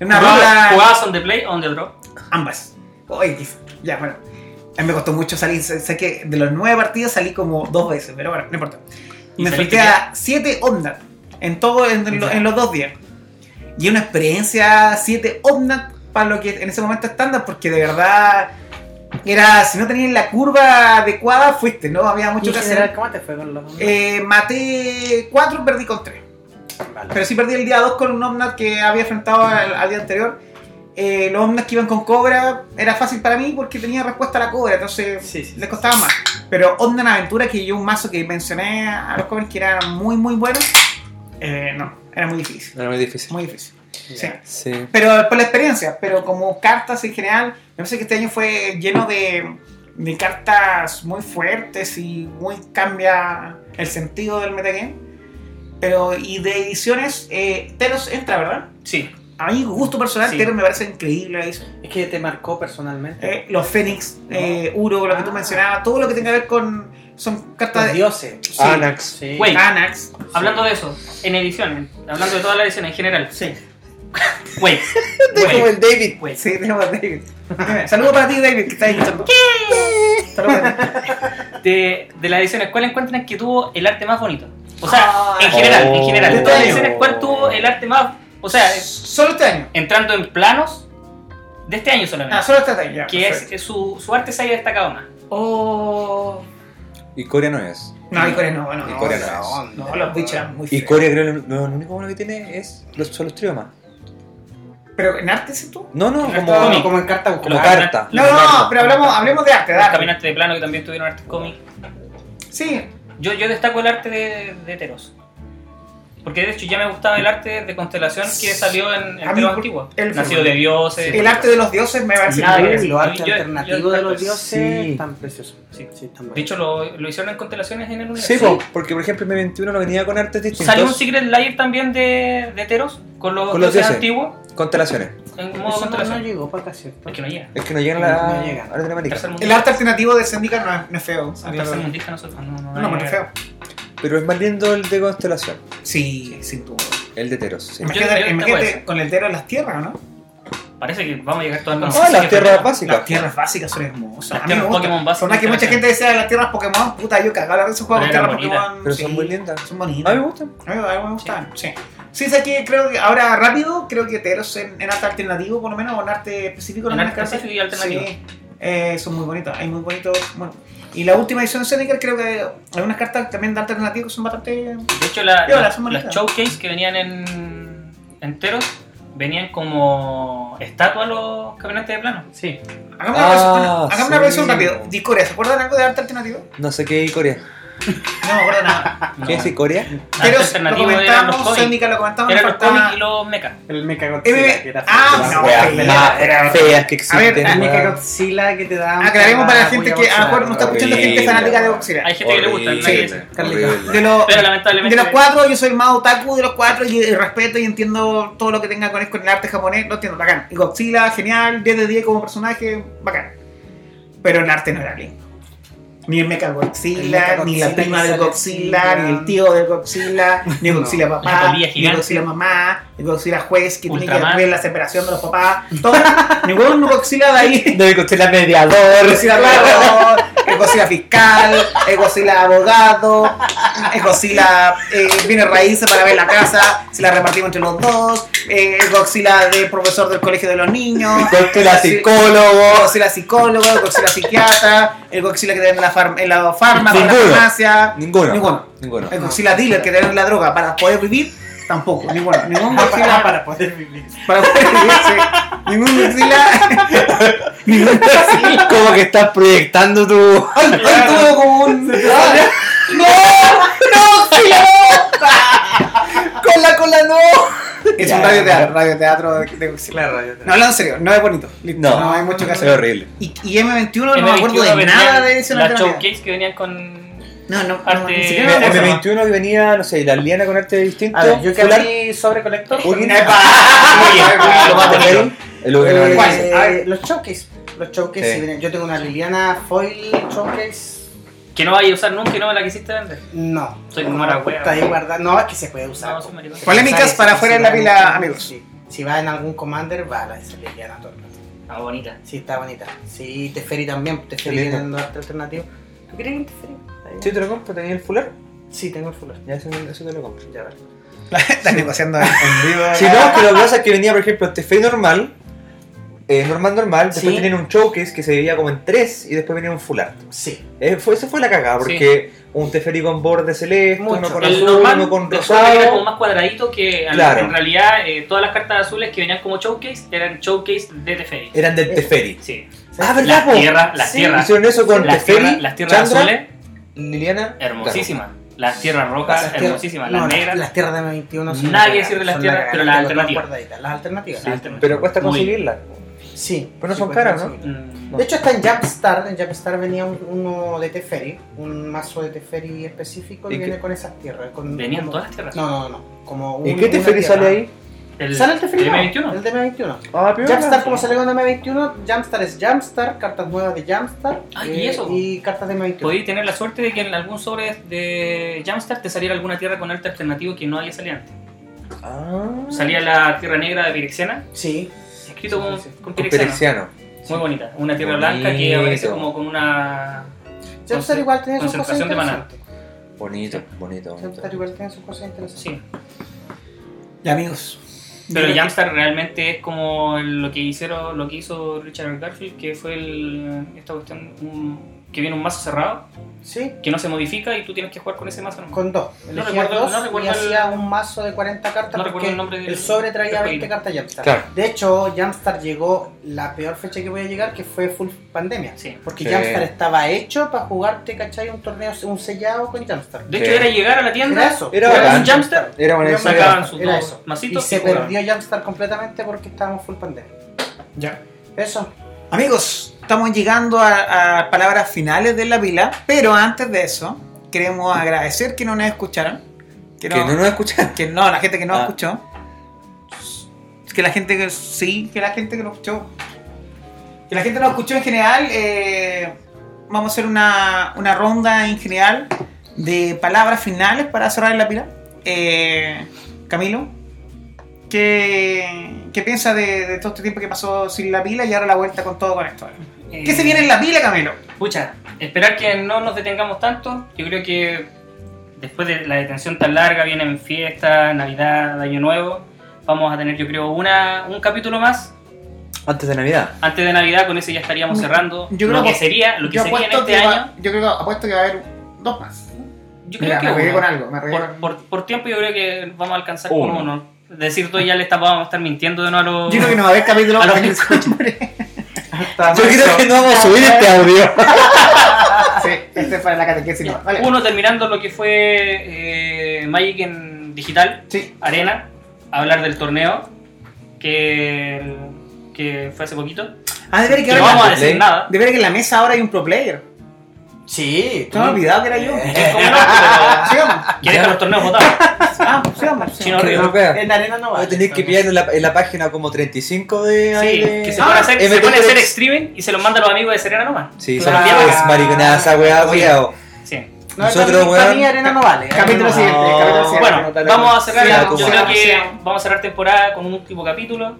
en una ¿Jugabas ronda jugabas on the play o on the draw? ambas. Oye, ya, bueno. A mí me costó mucho salir. Sé que de los nueve partidos salí como dos veces, pero bueno, no importa. ¿Y Me enfrenté a siete Omnat en todo, en, en lo- en los dos días. Y una experiencia siete Omnat para lo que en ese momento estándar, porque de verdad era, si no tenías la curva adecuada, fuiste, ¿no? Había ¿Y mucho que hacer. cómo te fue con los Eh, maté cuatro, perdí con tres. Vale. Pero sí perdí el día 2 con un Omnat que había enfrentado al, al día anterior. Eh, los Omnats que iban con Cobra era fácil para mí porque tenía respuesta a la Cobra, entonces Sí, sí, les costaba más. Pero Omnat Aventura, que yo un mazo que mencioné a los jóvenes que era muy, muy bueno, eh, no, era muy difícil. Era muy difícil. Muy difícil. Sí. Sí. Pero por la experiencia, pero como cartas en general, me parece que este año fue lleno de, de cartas muy fuertes y muy cambia el sentido del metagame. Pero, y de ediciones, eh, Teros entra, ¿verdad? Sí. A mi gusto personal, Sí. Me parece increíble la edición. Es que te marcó personalmente. Eh, los Fénix, eh, Uro, lo que tú Ah. mencionabas, todo lo que tenga que ver con. Son cartas Los de. dioses. Sí. Anax. Sí. Güey. Anax. Hablando de eso, en ediciones, hablando de todas las ediciones en general. Sí. Güey. Es como el David. Güey. Sí, tenemos a David. Saludos para ti, David, que está ahí escuchando. Saludos para ti. De, de las ediciones, ¿cuál encuentran que tuvo el arte más bonito? O sea, Ah, en general, oh. en general. De De todas las ediciones, ¿cuál tuvo el arte más. O sea, Solo este año. entrando en planos de este año solamente. Ah, solo este año. ya, que es, perfecto. es su, su arte se haya destacado más. Oh. Y Corea no es. No, Icoria no, no. Y no, Corea no, no es. no, los bichos eran muy Y feos. Corea creo que lo, lo único bueno que tiene es los, son los triomas. Pero en arte, ¿sí tú? No, no, como, Como, como en carta como Los carta. No, no, no, pero hablamos, hablemos de arte, de arte. caminantes de plano que también tuvieron arte cómic. Sí, Yo, yo destaco el arte de, de Teros. Porque de hecho ya me gustaba el arte de constelación que salió en, en antiguo. el- Nacido de dioses. el arte de los dioses me parece Nada. Y los artes Yo- yo- de los sí. dioses están preciosos. Sí. Sí, están De hecho lo, lo hicieron en constelaciones en el universo. Sí, po, porque por ejemplo M21 no venía con artes distintos. Salió un Secret Layer también de, de Teros con los, Con los dioses dioses. antiguos Constelaciones. en modo Eso no, no constelación. llegó para acá, ¿cierto? Es que no llega. Es que no llegan a la No llegan. a Latinoamérica. Tercer El arte alternativo de Zendikar no es, no es feo. Tercer mundista nosotros. No, no, No, no, no es feo. Pero es más lindo el de Constelación. Sí, sin duda. El de Teros. Sí. Imagínate, yo con el tero en las tierras, ¿no? Parece que vamos a llegar todas No, las Ah, las tierras básicas. Las tierras básicas son hermosas. Las A mí me tierras. Pokémon básicas Por más que mucha gente desea las tierras Pokémon, puta, yo cagaba esos juegos de tierras Pokémon. Pero sí, son muy lindas. Son bonitas. A mí me gustan. A mí, a mí me gustan, sí. Sí, sé que creo que ahora rápido, creo que Teros en, en arte alternativo, por lo menos, o en arte específico, En no arte específico y alternativo. Sí, eh, son muy bonitos, hay muy bonitos. Bueno, y la última edición de Zendikar, creo que hay unas cartas también de arte alternativo que son bastante. De hecho, la- la- las bonitas. showcase que venían en enteros venían como estatuas los caminantes de plano. Sí. Hagamos una Ah, revisión- hagamos una sí. rápido. Discoria, ¿se acuerdan algo de arte alternativo? No sé qué es Corea. No me acuerdo nada. No. ¿Qué es Corea? Arte Pero lo comentamos. Zendikar lo comentamos, Eran me los cómics y los mechas. El Mecha Godzilla, era Ah, no, era- feas que A ver, El. Mecha Godzilla que te da. Aclaremos para la gente que a lo mejor no está escuchando gente fanática de. Godzilla. Hay gente que le gusta, horrible. De los, Pero lamentablemente. de los cuatro, yo soy el más otaku de los cuatro y, respeto y entiendo todo lo que tenga con, con el arte japonés, lo entiendo, bacán. Y Godzilla, genial, 10 de 10 como personaje, bacán. Pero el arte no era lindo. Ni el Mecha Godzilla, ni la Godzilla prima del Godzilla, ni el tío del Godzilla, ni el No. Godzilla La papá, ni el. Godzilla mamá, el Godzilla juez que tiene que ver la separación de los papás, todo. Ni huevo un Godzilla de ahí. Debe costar la El mediador. Godzilla mediador, el Godzilla fiscal, el Godzilla abogado, el Godzilla eh, viene raíces para ver la casa, si la repartimos entre los dos, eh, el Godzilla de profesor del colegio de los niños, el psicólogo. Godzilla psicólogo, el Godzilla psiquiatra, el Godzilla que tiene en la, farm- en la en farmacia, Ninguno. ninguno. Ninguno. Dealer que tiene la droga para poder vivir, tampoco, ninguno. Ningún Godzilla para poder vivir. para poder vivir, sí. Ningún Godzilla. ningún Godzilla. Como que estás proyectando tu. Ay, ay, tuvo como un. ¡Ah! ¡No! ¡No! ¡Sí, no! ¡Con la cola no! Es un radioteatro, radioteatro de, de Godzilla. No, hablando en serio, no es bonito. Listo, No. no, hay mucho que Es hacer. horrible. Y, y M21 no me M21 acuerdo de nada de edición Las showcase que venían con. No, no, no, Arte- ni siquiera me M- acuerdo. M21 que venía, no sé, la liana con arte distinto. A ver, yo que abrí sobre ¡Epa! Muy bien, lo más bonito. Los showcase. Los showcase, Sí. sí vienen. yo tengo una Liliana Foil Showcase. Que no vaya a usar nunca y no me la quisiste vender. No. Soy como no, una wea. Está ahí guardada. No, es que se puede usar. No. Se Polémicas para afuera en la pila, amigos. sí. Si va en algún commander, va a la esa Liliana el rato. Ah, bonita. Sí, está bonita. Sí, Teferi también. Teferi tiene arte alternativo. ¿Tú quieres un Teferi? ¿Sí te lo compro? ¿Tenía el fular? Sí, tengo el fular. Ya, eso, eso te lo compro. Ya, vale. Estás negociando en en vivo. Si no, que lo que pasa es que venía, por ejemplo, Tefei normal, eh, normal, normal, después Sí. tenían un showcase que se veía como en tres y después venía un full art. Sí. Eh, fue, eso fue la cagada, porque un Teferi con borde celeste, Mucho. uno con El azul, normal uno con Soul era como rosado. más cuadradito que en- Claro. en realidad eh, todas las cartas azules que venían como showcase eran showcase de Teferi. Eran del Teferi. Sí. Ah, ¿verdad, Las tierras, las Sí, tierras. Hicieron eso con Las Teferi, las tierras Chandra, azules, Liliana. hermosísimas. Las tierras rojas, Las hermosísimas. no, Las negras. Las tierras de M21 son Nada la que decir de las son tierras, la pero las alternativas. Las alternativas. Sí. las alternativas. Pero cuesta Muy- conseguirla. Sí. Pero no sí, son caras, conseguir. Mm, De hecho está en Jumpstart, en Jumpstart venía un- uno de Teferi, un mazo de Teferi específico ¿Y qué- viene con esas tierras. Con, ¿Venían como- todas las tierras? No, no, no. Como ¿Y qué Teferi sale ahí? El, Sale el Teferi. el no, M21. El DM21. Ah, Jumpstart, como sale con M21, Jumpstart es Jumpstart, cartas nuevas de Jumpstart Ah, ¿y eso? y cartas de M21. Podéis tener la suerte de que en algún sobre de Jumpstart te saliera alguna tierra con arte alternativo que no había salido antes. Ah. Salía la tierra negra de Pirexiana, Sí. escrito con, Sí, sí, sí. con Con Pirexiana. Pirexiano. Muy bonita. Una tierra blanca que aparece como con una. Jumpstart igual tiene sus cosas de interesantes. Bonito, bonito, bonito. Jumpstart igual tiene sus cosas interesantes. Sí. Ya, amigos. Pero Jumpstart realmente es como lo que hicieron, lo que hizo Richard Garfield, que fue el, esta cuestión un- que viene un mazo cerrado, Sí, que no se modifica y tú tienes que jugar con ese mazo. nomás. con dos. No recuerdo- dos no recuerdo y el- hacía un mazo de 40 cartas No recuerdo porque el nombre del- el sobre traía del 20 jueguito. cartas Jumpstart. Claro. De hecho, Jumpstart llegó la peor fecha que podía llegar, que fue full pandemia. Sí. Porque Sí. Jumpstart estaba hecho para jugarte, ¿cachai? Un torneo, un sellado con Jumpstart. De hecho, Sí. era llegar a la tienda, Era eso. Un Jumpstart, Era una idea. sacaban sus Era dos eso. Y se perdió Jumpstart completamente porque estábamos full pandemia. Ya. Eso. Amigos, estamos llegando a, a palabras finales de la pila, pero antes de eso, queremos agradecer que no nos escucharon. Que Que no nos escuchan. que no, la gente que no Ah. escuchó. Que la gente que sí, que la gente que no escuchó. Que la gente no escuchó en general. eh, vamos a hacer una, una ronda en general de palabras finales para cerrar la pila. Eh, Camilo, ¿qué, qué piensa de, de todo este tiempo que pasó sin la pila y ahora la vuelta con todo con esto? Eh, ¿Qué se viene en la pila, Camilo? Pucha, esperar que no nos detengamos tanto. Yo creo que después de la detención tan larga, vienen fiestas, Navidad, Año Nuevo. Vamos a tener, yo creo, una, un capítulo más Antes de Navidad. antes de Navidad. Con ese ya estaríamos cerrando Yo lo creo que que- sería, lo que Yo sería en este va- año. yo creo que apuesto que va a haber dos más. Yo Mira, creo me que uno. con algo. Me por, con- por, por tiempo, yo creo que vamos a alcanzar con Uno. uno. Decir todo ya le está- vamos a estar mintiendo de nuevo a los. Yo creo que no va a haber capítulo A los que. Yo creo que no vamos a subir este audio. Sí, este es para la catequesis. no. Vale. Uno terminando lo que fue eh, Magic en digital, Sí. Arena, hablar del torneo que, que fue hace poquito. Ah, de ver que Que no ahora. vamos a Play. decir nada. De ver que en la mesa ahora hay un pro player. Sí. Te me olvidado que era yo. Es como no, pero Sigamos. que los torneos votados. Ah, sigamos. Chino sigamos. Que Río. no. En arena no Voy va. a tener que pillar en la, en la página como 35 de. Sí, de- que se Ah, pone a hacer, se pone a hacer streaming y se los manda a los amigos de Serena nomás. Sí, son es mariconada esa weá, weá. Sí. No, Nosotros, weón, mí arena no vale. Capítulo siguiente. Bueno, vamos a cerrar, yo creo que vamos a cerrar temporada con un último capítulo.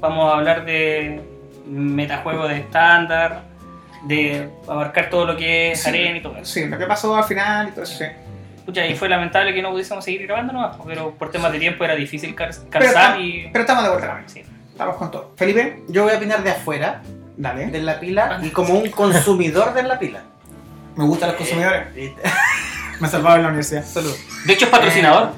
Vamos a hablar de metajuego de estándar, de abarcar todo lo que es Sí. arena y todo eso. Sí, lo que pasó al final y todo eso. sí. Escucha, y fue lamentable que no pudiésemos seguir grabando nomás, pero por temas de tiempo era difícil Pero, calzar y... pero estamos de vuelta. Sí. Estamos con todo. Felipe, Yo voy a opinar de afuera, dale. de la pila, y como un consumidor de la pila. Me gustan los consumidores. Eh, Me ha salvado en la universidad. Salud. De hecho es patrocinador.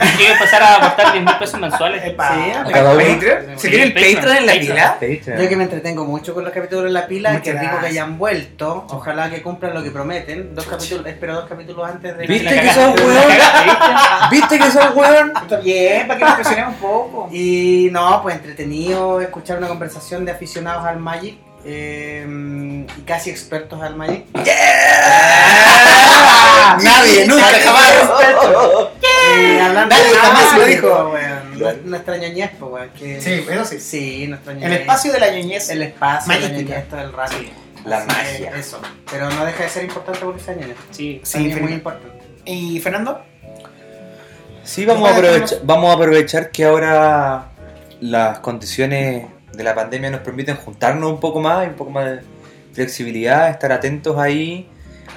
Quiero empezar a aportar 10 mil pesos mensuales. Epa. Sí, a cada uno. Patreon. ¿Se tiene el Patreon, Patreon en la Patreon. pila? Patreon. Yo que me entretengo mucho con los capítulos de la pila, Muchas que rico que gracias. hayan vuelto. Ojalá que cumplan lo que prometen. Dos capítulos, espero dos capítulos antes de ¿Viste que la weón? ¿Viste que son weón? Está bien, para que nos presionemos un poco. Y no, pues entretenido escuchar una conversación de aficionados al Magic eh, y casi expertos al Magic. Ah, Nadie, nunca, jamás. Eh, hablando de jamás lo dijo. weón. Claro. Nuestra ñoñez, pues, weón. que- Sí, eso sí. Sí, nuestra ñoñez. El espacio de la ñoñez. El espacio, la Magística. ñoñez todo el rato. La Así que magia. Eso. Pero no deja de ser importante porque sea ñoñez. Sí. Sí, es muy importante. ¿Y Fernando? Sí, vamos a, aprovechar, vamos a aprovechar que ahora las condiciones de la pandemia nos permiten juntarnos un poco más, y un poco más de flexibilidad, estar atentos ahí,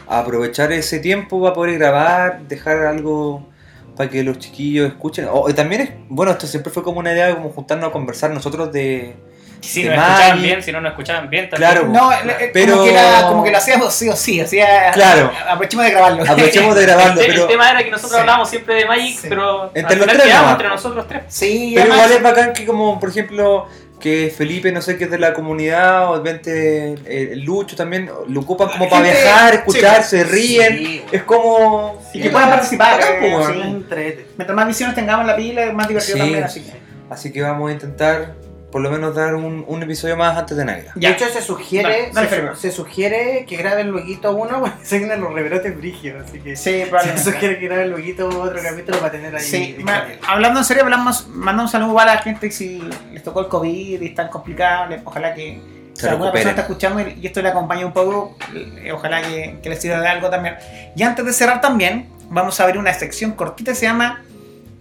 aprovechar ese tiempo para poder grabar, dejar algo para que los chiquillos escuchen. O, y también es, bueno, esto siempre fue como una idea como juntarnos a conversar nosotros de... Si nos escuchaban bien, si no nos escuchaban bien, también. Claro. No, le- Pero- como, que era- como que lo hacíamos sí o sí. Hacía, Claro. Aprovechemos de grabarlo. Aprovechemos de El, grabarlo, te- pero, el tema era que nosotros Sí. hablábamos siempre de Magic, Sí. pero Entre al los final tres quedamos nomás. entre nosotros tres. Sí, pero además- igual es bacán que como, por ejemplo, que Felipe, no sé, que es de la comunidad, o obviamente eh, el Lucho también, lo ocupan como para viajar, escuchar, se ríen. Sí, weón. Es como... Y que puedan participar. Bacán, eh, pues, sí. Mientras más visiones tengamos en la pila, es más divertido también. Así que. Así que vamos a intentar por lo menos dar un, un episodio más antes de Navidad. Ya. De hecho, se sugiere, se, sugiere que graben luego uno cuando se vienen los rebrotes brígidos. Así que Sí, se sugiere que graben luego otro capítulo para tener ahí. Sí, ma- hablando en serio, hablamos, mandamos un saludo a la gente si les tocó el COVID y están complicados. Ojalá que si alguna recuperen. persona está escuchando y y esto le acompaña un poco, eh, ojalá que, que les sirva de algo también. Y antes de cerrar también, vamos a abrir una sección cortita que se llama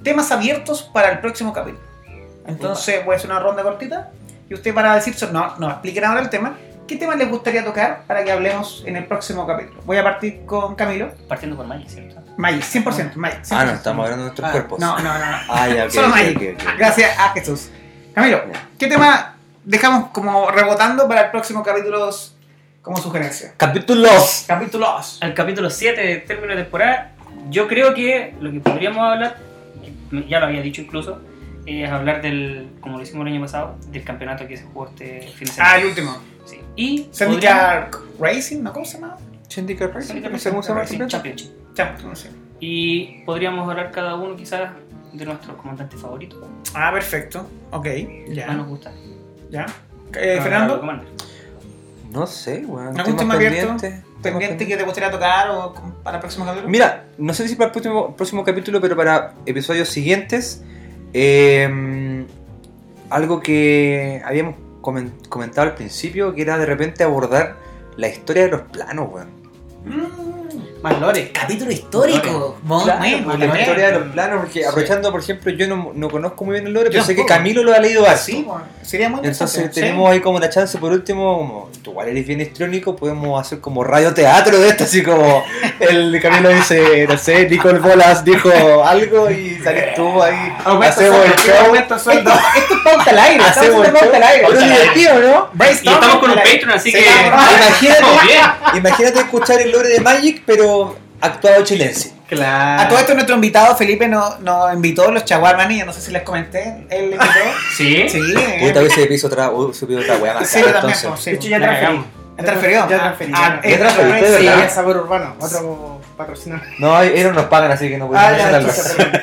Temas abiertos para el próximo capítulo. Entonces voy a hacer una ronda cortita y usted para decir, no, no expliquen ahora el tema. ¿Qué tema les gustaría tocar para que hablemos en el próximo capítulo? Voy a partir con Camilo. Partiendo por Magic, ¿cierto? Magic, 100%. Magic, 100%. Ah, no, estamos hablando de nuestros Ah, cuerpos. No, no, no. no. Ah, ya, ok. Solo ok, Magic. ok, ok. Gracias a Jesús. Camilo, ¿qué tema dejamos como rebotando para el próximo capítulo como sugerencia? Capítulos. Capítulos. Al capítulo 7 de término de temporada, yo creo que lo que podríamos hablar, ya lo había dicho incluso, es hablar del, como lo hicimos el año pasado, del campeonato que se jugó este fin de Ah, semana. el último. Sí. Y Syndicate Racing, ¿no? ¿Cómo se llama? Syndicate Racing, Syndicate no sé cómo se llama Racing. Championship. Ya, no sé. Y podríamos hablar cada uno quizás de nuestros comandantes favoritos. Ah, perfecto. Ok, ya. Más nos gusta. ya. Eh, Ah, Fernando. No sé, weón. ¿algún tema abierto? pendiente que te gustaría tocar o para el próximo capítulo? Mira, no sé si para el próximo, próximo capítulo, pero para episodios siguientes, eh, algo que habíamos comen- comentado al principio, que era de repente abordar la historia de los planos, weón. Más lore. capítulo histórico. Claro, bueno, la bueno. historia de los planos, porque aprovechando, por ejemplo, yo no, no conozco muy bien el lore, Yo pero sé que. Camilo lo ha leído así. Sería muy interesante. Entonces sí. tenemos ahí como una chance por último, como tú igual eres bien histriónico, podemos hacer como radioteatro de esto, así como el Camilo dice, no sé, Nicole Bolas dijo algo y salís tú ahí, hacemos el show. Esto es pauta al aire. hacemos el pauta al aire. Pero es divertido, ¿no? Y estamos con un Patreon, así Sí, que. Imagínate escuchar el lore de Magic, pero actuado chilense. Claro. A todo esto nuestro invitado Felipe nos, nos invitó los Chaguarmani, yo no sé si les comenté, él le invitó. Sí. sí, Puta, hubiese piso otra, subido otra weá más sí, cara, yo también, entonces. pues, sí. De hecho, ya transferí. ¿Ya transferió? Ya Ah, transferí. ah, ya ¿ya transferiste, Sí, verdad? ya sabor urbano. Otro patrocinador. No, ellos nos pagan, así que no Ah, podemos perdón.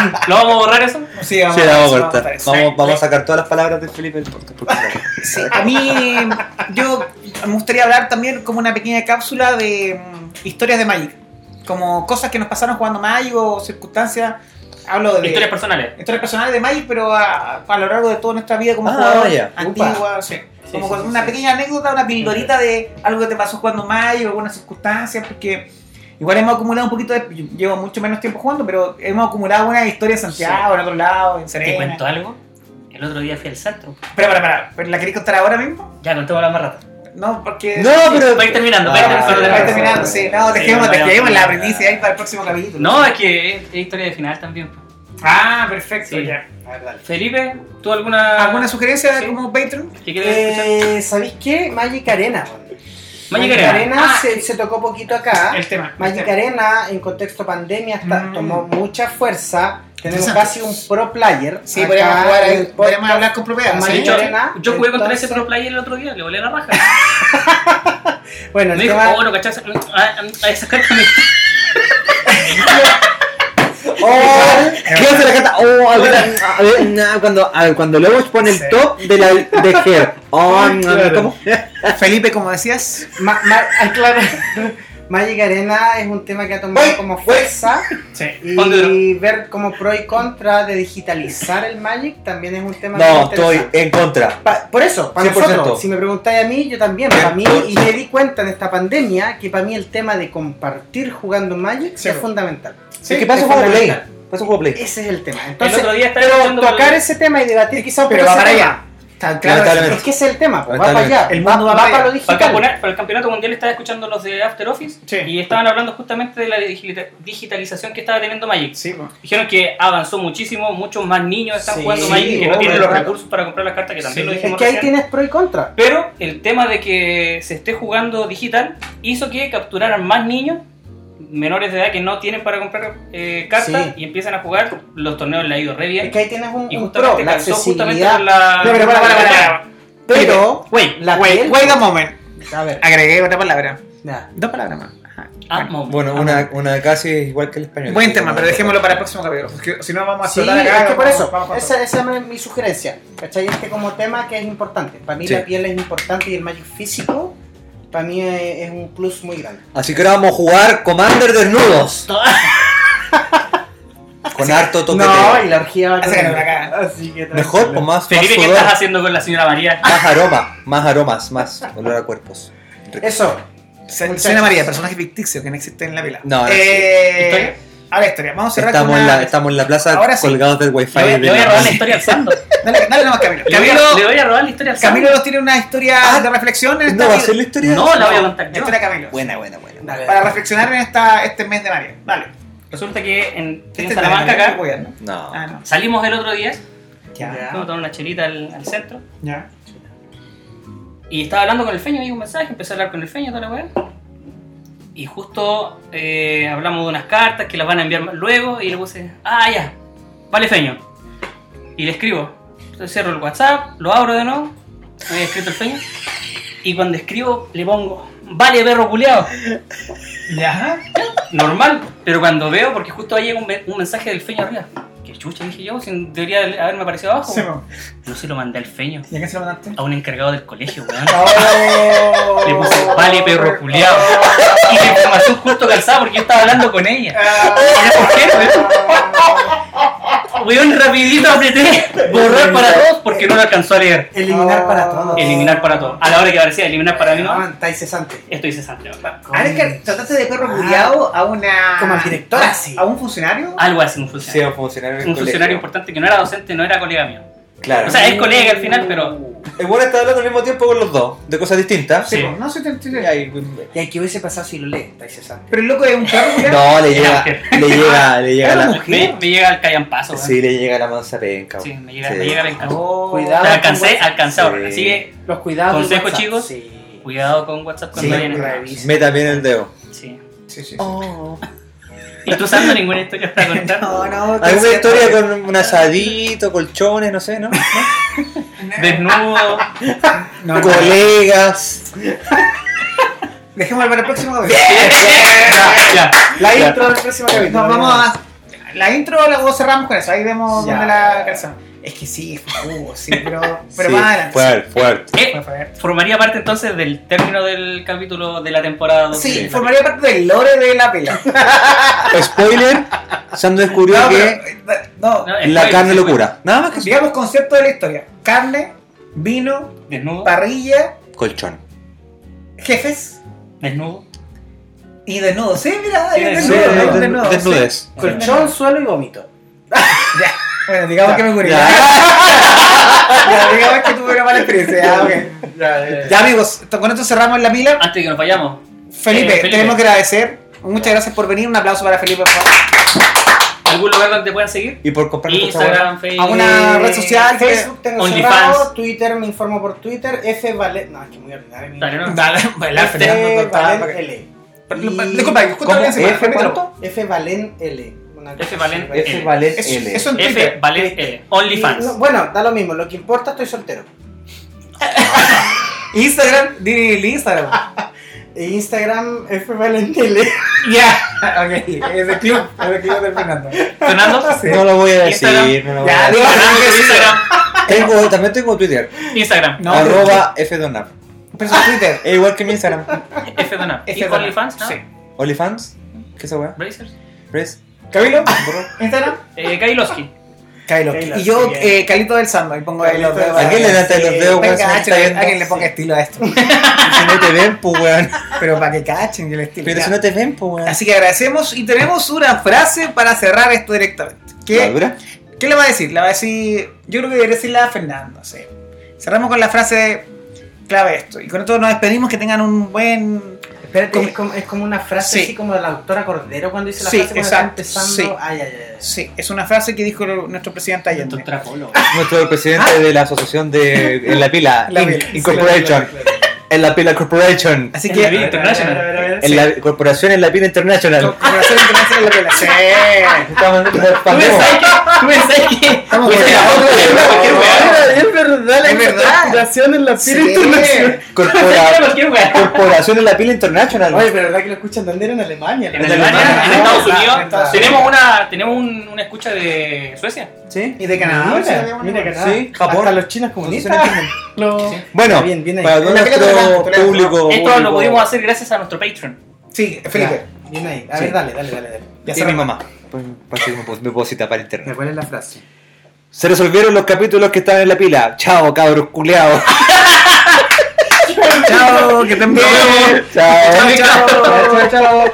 ¿Lo vamos a borrar eso? Sí, vamos, Sí, la vamos a vamos cortar. eso. Vamos, vamos a sacar todas las palabras de Felipe del podcast. Sí, a mí, yo me gustaría hablar también como una pequeña cápsula de mm, historias de Magic. Como cosas que nos pasaron jugando Magic o circunstancias. Hablo de Historias personales. historias personales de Magic, pero a, a lo largo de toda nuestra vida como Ah, jugador ya. antigua, sí. Sí, Como sí, con sí, una sí. pequeña anécdota, una pildorita de algo que te pasó jugando Magic o algunas circunstancias, porque igual hemos acumulado un poquito de. yo Llevo mucho menos tiempo jugando, pero hemos acumulado una historia en Santiago, en otro lado, en ¿Te Serena. cuento algo? El otro día fui al centro. Espera, espera, espera. ¿Pero ¿La querés contar ahora mismo? Ya contemos la más rata. No, porque. No, pero. Va a ir terminando, va a ir terminando. Sí. No, Sí, dejemos, dejemos la primicia ahí para el próximo capítulo. No, es que es, es historia de final también. Ah, perfecto, Sí. ya. Felipe, ¿tú alguna. ¿Alguna sugerencia Sí. como Patreon? que quieres escuchar? Eh, ¿Sabéis qué? Magic Arena. Weón. Magic Arena. Ah, se, se tocó poquito acá. El tema. Magic el tema. Arena en contexto pandemia está- Mm. tomó mucha fuerza. Tenemos casi un pro player. Sí, podríamos jugar ahí, hablar con sí. De Magic Arena, yo jugué contra ese pro player el otro día, le volé la raja. Bueno, el Me dijo, tema. oh, no cachas. Esa carta me. ¡Oh! ¿Qué hace la carta? ¡Oh! A ver, a ver, na, cuando, a ver, cuando luego pone el top de la de Her. ¡Oh! ¿Cómo? Felipe, como decías. Ma- ma- claro. Magic Arena es un tema que ha tomado Voy, como fuerza Sí. y ver como pro y contra de digitalizar el Magic también es un tema No, estoy en contra. Pa- por eso, para 100%. nosotros, si me preguntáis a mí, yo también, para mí, y me di cuenta en esta pandemia que para mí el tema de compartir jugando Magic Sí. es fundamental. Sí, ¿Qué pasa es con juego Play? fundamental. Pasa juego Play. Ese es el tema. El Entonces, otro día pero tocar ese tema y debatir quizás un Pero va para allá. Claro. Lamentablemente. Es que ese es el tema, pues, va para allá. El mundo va va para para lo allá. Para el, digital. campeonato, para el campeonato mundial estaba escuchando los de After Office Sí. y estaban hablando justamente de la digita- digitalización que estaba teniendo Magic. Sí, pues. Dijeron que avanzó muchísimo, muchos más niños están Sí, jugando Magic que no tienen los recursos para comprar las cartas, que también Sí. lo Es dijimos que ahí tienes pro y contra. Pero el tema de que se esté jugando digital hizo que capturaran más niños menores de edad que no tienen para comprar eh, cartas Sí. y empiezan a jugar. Los torneos le ha ido re bien. Es que ahí tienes un, y un pro, la accesibilidad. la. No, pero para, para, para. Pero, Wait, la Wait, piel- wait a moment. A ver, Agregué otra palabra. ya. Dos palabras más. Ah, Bueno, ah, una, una casi es igual que el español. Buen tema, pero dejémoslo para el próximo capítulo. Porque si no, vamos a Sí, acá. es que por vamos- eso, vamos con esa, esa es mi sugerencia. ¿Cachai? Es que como tema que es importante. Para mí Sí. la piel es importante y el Magic físico, para mí es, es un plus muy grande. Así que ahora vamos a jugar Commander desnudos. Con harto toqueteo. No, y la orgía va a Así que no la cagan. Así que Mejor, con más, más Felipe, ¿qué estás haciendo con la señora María? más aroma, más aromas, más olor a cuerpos. Eso. Señora María, personaje ficticio que no existe en la pila. No, no eh, ¿Historia? A la historia. Vamos a cerrar Estamos con en, una... la, estamos en la plaza Ahora sí. colgados del wifi. Le voy, de le voy a la- robar la historia al Sando. Dale, dale nomás, Camilo. Le voy, a, Camilo, le voy a robar la historia al Sando. Camilo nos tiene una historia de reflexión en esta ¿No va a ser la historia? No, la voy a contar La yo. historia de Camilo. Buena, buena, buena. Dale, Para dale. reflexionar en esta, este mes de María. Dale. Resulta que en, Este en es Salamanca acá de- ¿no? No. Ah, no. salimos el otro día, Ya. fuimos a tomar una chelita al, al centro Ya. y estaba hablando con el feño, me dio un mensaje, empecé a hablar con el feño, toda la weá. Y justo eh, hablamos de unas cartas que las van a enviar luego y le puse, ah, ya, vale feño. Y le escribo, entonces cierro el WhatsApp, lo abro de nuevo, me había escrito el feño, y cuando escribo le pongo, vale perro culiao. Ya. normal, pero cuando veo, porque justo ahí llega un, un mensaje del feño arriba. Que chucha, dije yo, sin debería haberme aparecido abajo. Sí. No se lo mandé al feño, ¿Y a quién se lo mandaste? a un encargado del colegio, weón. Oh. Le puse, vale perro culiao. Y la información justo calzada porque yo estaba hablando con ella. ¿Y por qué, weón? Rapidito apreté, borrar para todos porque no lo alcanzó a leer. Eliminar para todos. Eliminar para todos. A la hora que aparecía eliminar para mí, No, no. estáis cesante. Estoy cesante, weón. Ah, es que trataste de perro culiado a una. Como al director, así. ¿A un funcionario? Algo así, un Sí, funcionario. un funcionario un colegio. funcionario importante que no era docente, no era colega mío. Claro. O sea, es colega al final, pero el bueno está hablando al mismo tiempo con los dos, de cosas distintas. Sí. No sé, te entiendo. Y ahí- ¿Y ahí qué hubiese pasado si lo lee? Cesante. Pero el loco es un perro culiado. No, le llega, le llega, le llega la. mujer. me, me llega el callampazo. weón. Sí, le llega la mansa penca. Sí, me llega, Sí. me llega encanto. Oh. Cuidado. alcancé, alcancé ahora. Así que Los cuidados. del Consejo, WhatsApp. chicos. Sí. cuidado con WhatsApp cuando revisa. Meta bien el dedo. Sí. Sí, sí. ¿Y tú usando ninguna historia para contar? No, no. ¿Alguna historia con un asadito, colchones, no sé, no? Desnudo. No, no. Colegas. Dejémoslo para el próximo capítulo. ya, ya. La intro del próximo capítulo. No, vamos a. La intro la cerramos con eso. Ahí vemos Ya. dónde la calzamos. Es que sí, fue jugo, sí, pero, pero Sí, más adelante. Fuerte, fuerte. Eh, formaría parte entonces del término del capítulo de la temporada 2. Sí, Sí. formaría parte del lore de la pela. Spoiler, Sando descubrió No, que pero- no, No, la spoiler, carne sí, locura. Nada más que eso. digamos concepto de la historia: carne, vino, Desnudo. parrilla, Colchón. jefes Desnudo. y desnudo. Sí, mira, desnudo, desnudo, desnudo, desnudez. sí. Colchón, suelo y vómito. Ya, bueno, digamos Ya, que me ocurrió. ya. Ya, digamos que tuve una mala experiencia. Ya. Ya, amigos, con esto cerramos la pila. Antes de que nos vayamos. Felipe, Eh, Felipe. tenemos que agradecer. Muchas gracias por venir. Un aplauso para Felipe, por favor. ¿Algún lugar donde te puedan seguir? Y por comprar. Instagram, Facebook. ¿Alguna red social Facebook tengo cerrado, Twitter me informo por Twitter, F Valen... No, es que muy ordinario. Dale, ¿no? Dale, Fernando, que- L. Disculpa, justo ¿Cómo? bien se ¿F repítelo. cuánto? F Valen L. Una F Valen F L. Valet Eso, L. eso en F Twitter. Valen L. OnlyFans. no, bueno, da lo mismo, lo que importa estoy soltero. Instagram, di el Instagram. Instagram F Valen L. Ya, ok, es el club, es el club del Fernando. Fernando. No lo voy a decir. Instagram. No lo voy Ya, a decir. Fernando, Instagram. Tengo, también tengo Twitter. Instagram. No, arroba fdonap. Pero es Twitter. Es igual que mi Instagram. F Donap. F ¿Y Donap. OnlyFans? ¿no? Sí. OnlyFans. ¿Qué es esa weá? Brazers. ¿Camilo? ¿Instagram? Eh, Kailoski. Kylo. Kylo, Y yo, sí, eh, Calito del Sando. Y pongo ahí los dedos. ¿A quién le dan los dedos, weón? Cachen, viendo? alguien le ponga estilo a esto. Si no te ven, pues weón. Pero para que cachen el estilo. Pero Ya. si no te ven, pues weón. Así que agradecemos y tenemos una frase para cerrar esto directamente. ¿La ¿Qué, dura? ¿Qué le va a decir? Le va a decir. Yo creo que debería decirle a Fernando. sí. Cerramos con la frase clave esto. Y con esto nos despedimos. Que tengan un buen. Espérate, Como- es, como, es como una frase Sí. así como de la autora Cordero cuando dice la Sí, frase cuando exacto, está sí. empezando. Ay, ay, ay. Sí, es una frase que dijo nuestro presidente Allende. Nuestro presidente de la asociación de En la Pila, La Inc. Pila, sí, Incorporation. la pila, En la Pila Corporation. Así En la vida que. En la corporación en la pila internacional. Corporación Internacional de la. Sí. Estamos en ¿Tú Pues. Es verdad, la Es verdad. corporación en la pila Sí. internacional. Corpora- Cualquier weá. corporación en la pila internacional. Oye, pero verdad que lo escuchan también en Alemania. En. Alemania, en Ah, Estados Unidos, tenemos una, tenemos un- una escucha de Suecia. ¿Sí? Y de Canadá. Mira, Mira, mira Canadá. Sí, Japón. Hasta los chinos comunistas. Bueno, para todo nuestro público. Esto lo pudimos hacer gracias a nuestro Patreon. Sí, Felipe. Ya, Bien ahí. A Sí. ver, dale, dale, dale. dale. Ya Y mi mamá. Pues, que me puedo- me puedo citar para internet. ¿Cuál es la frase? Se resolvieron los capítulos que estaban en la pila. Chao, cabros culeados. Chao, que estén bien. Chao. Chao, chao. chao, chao.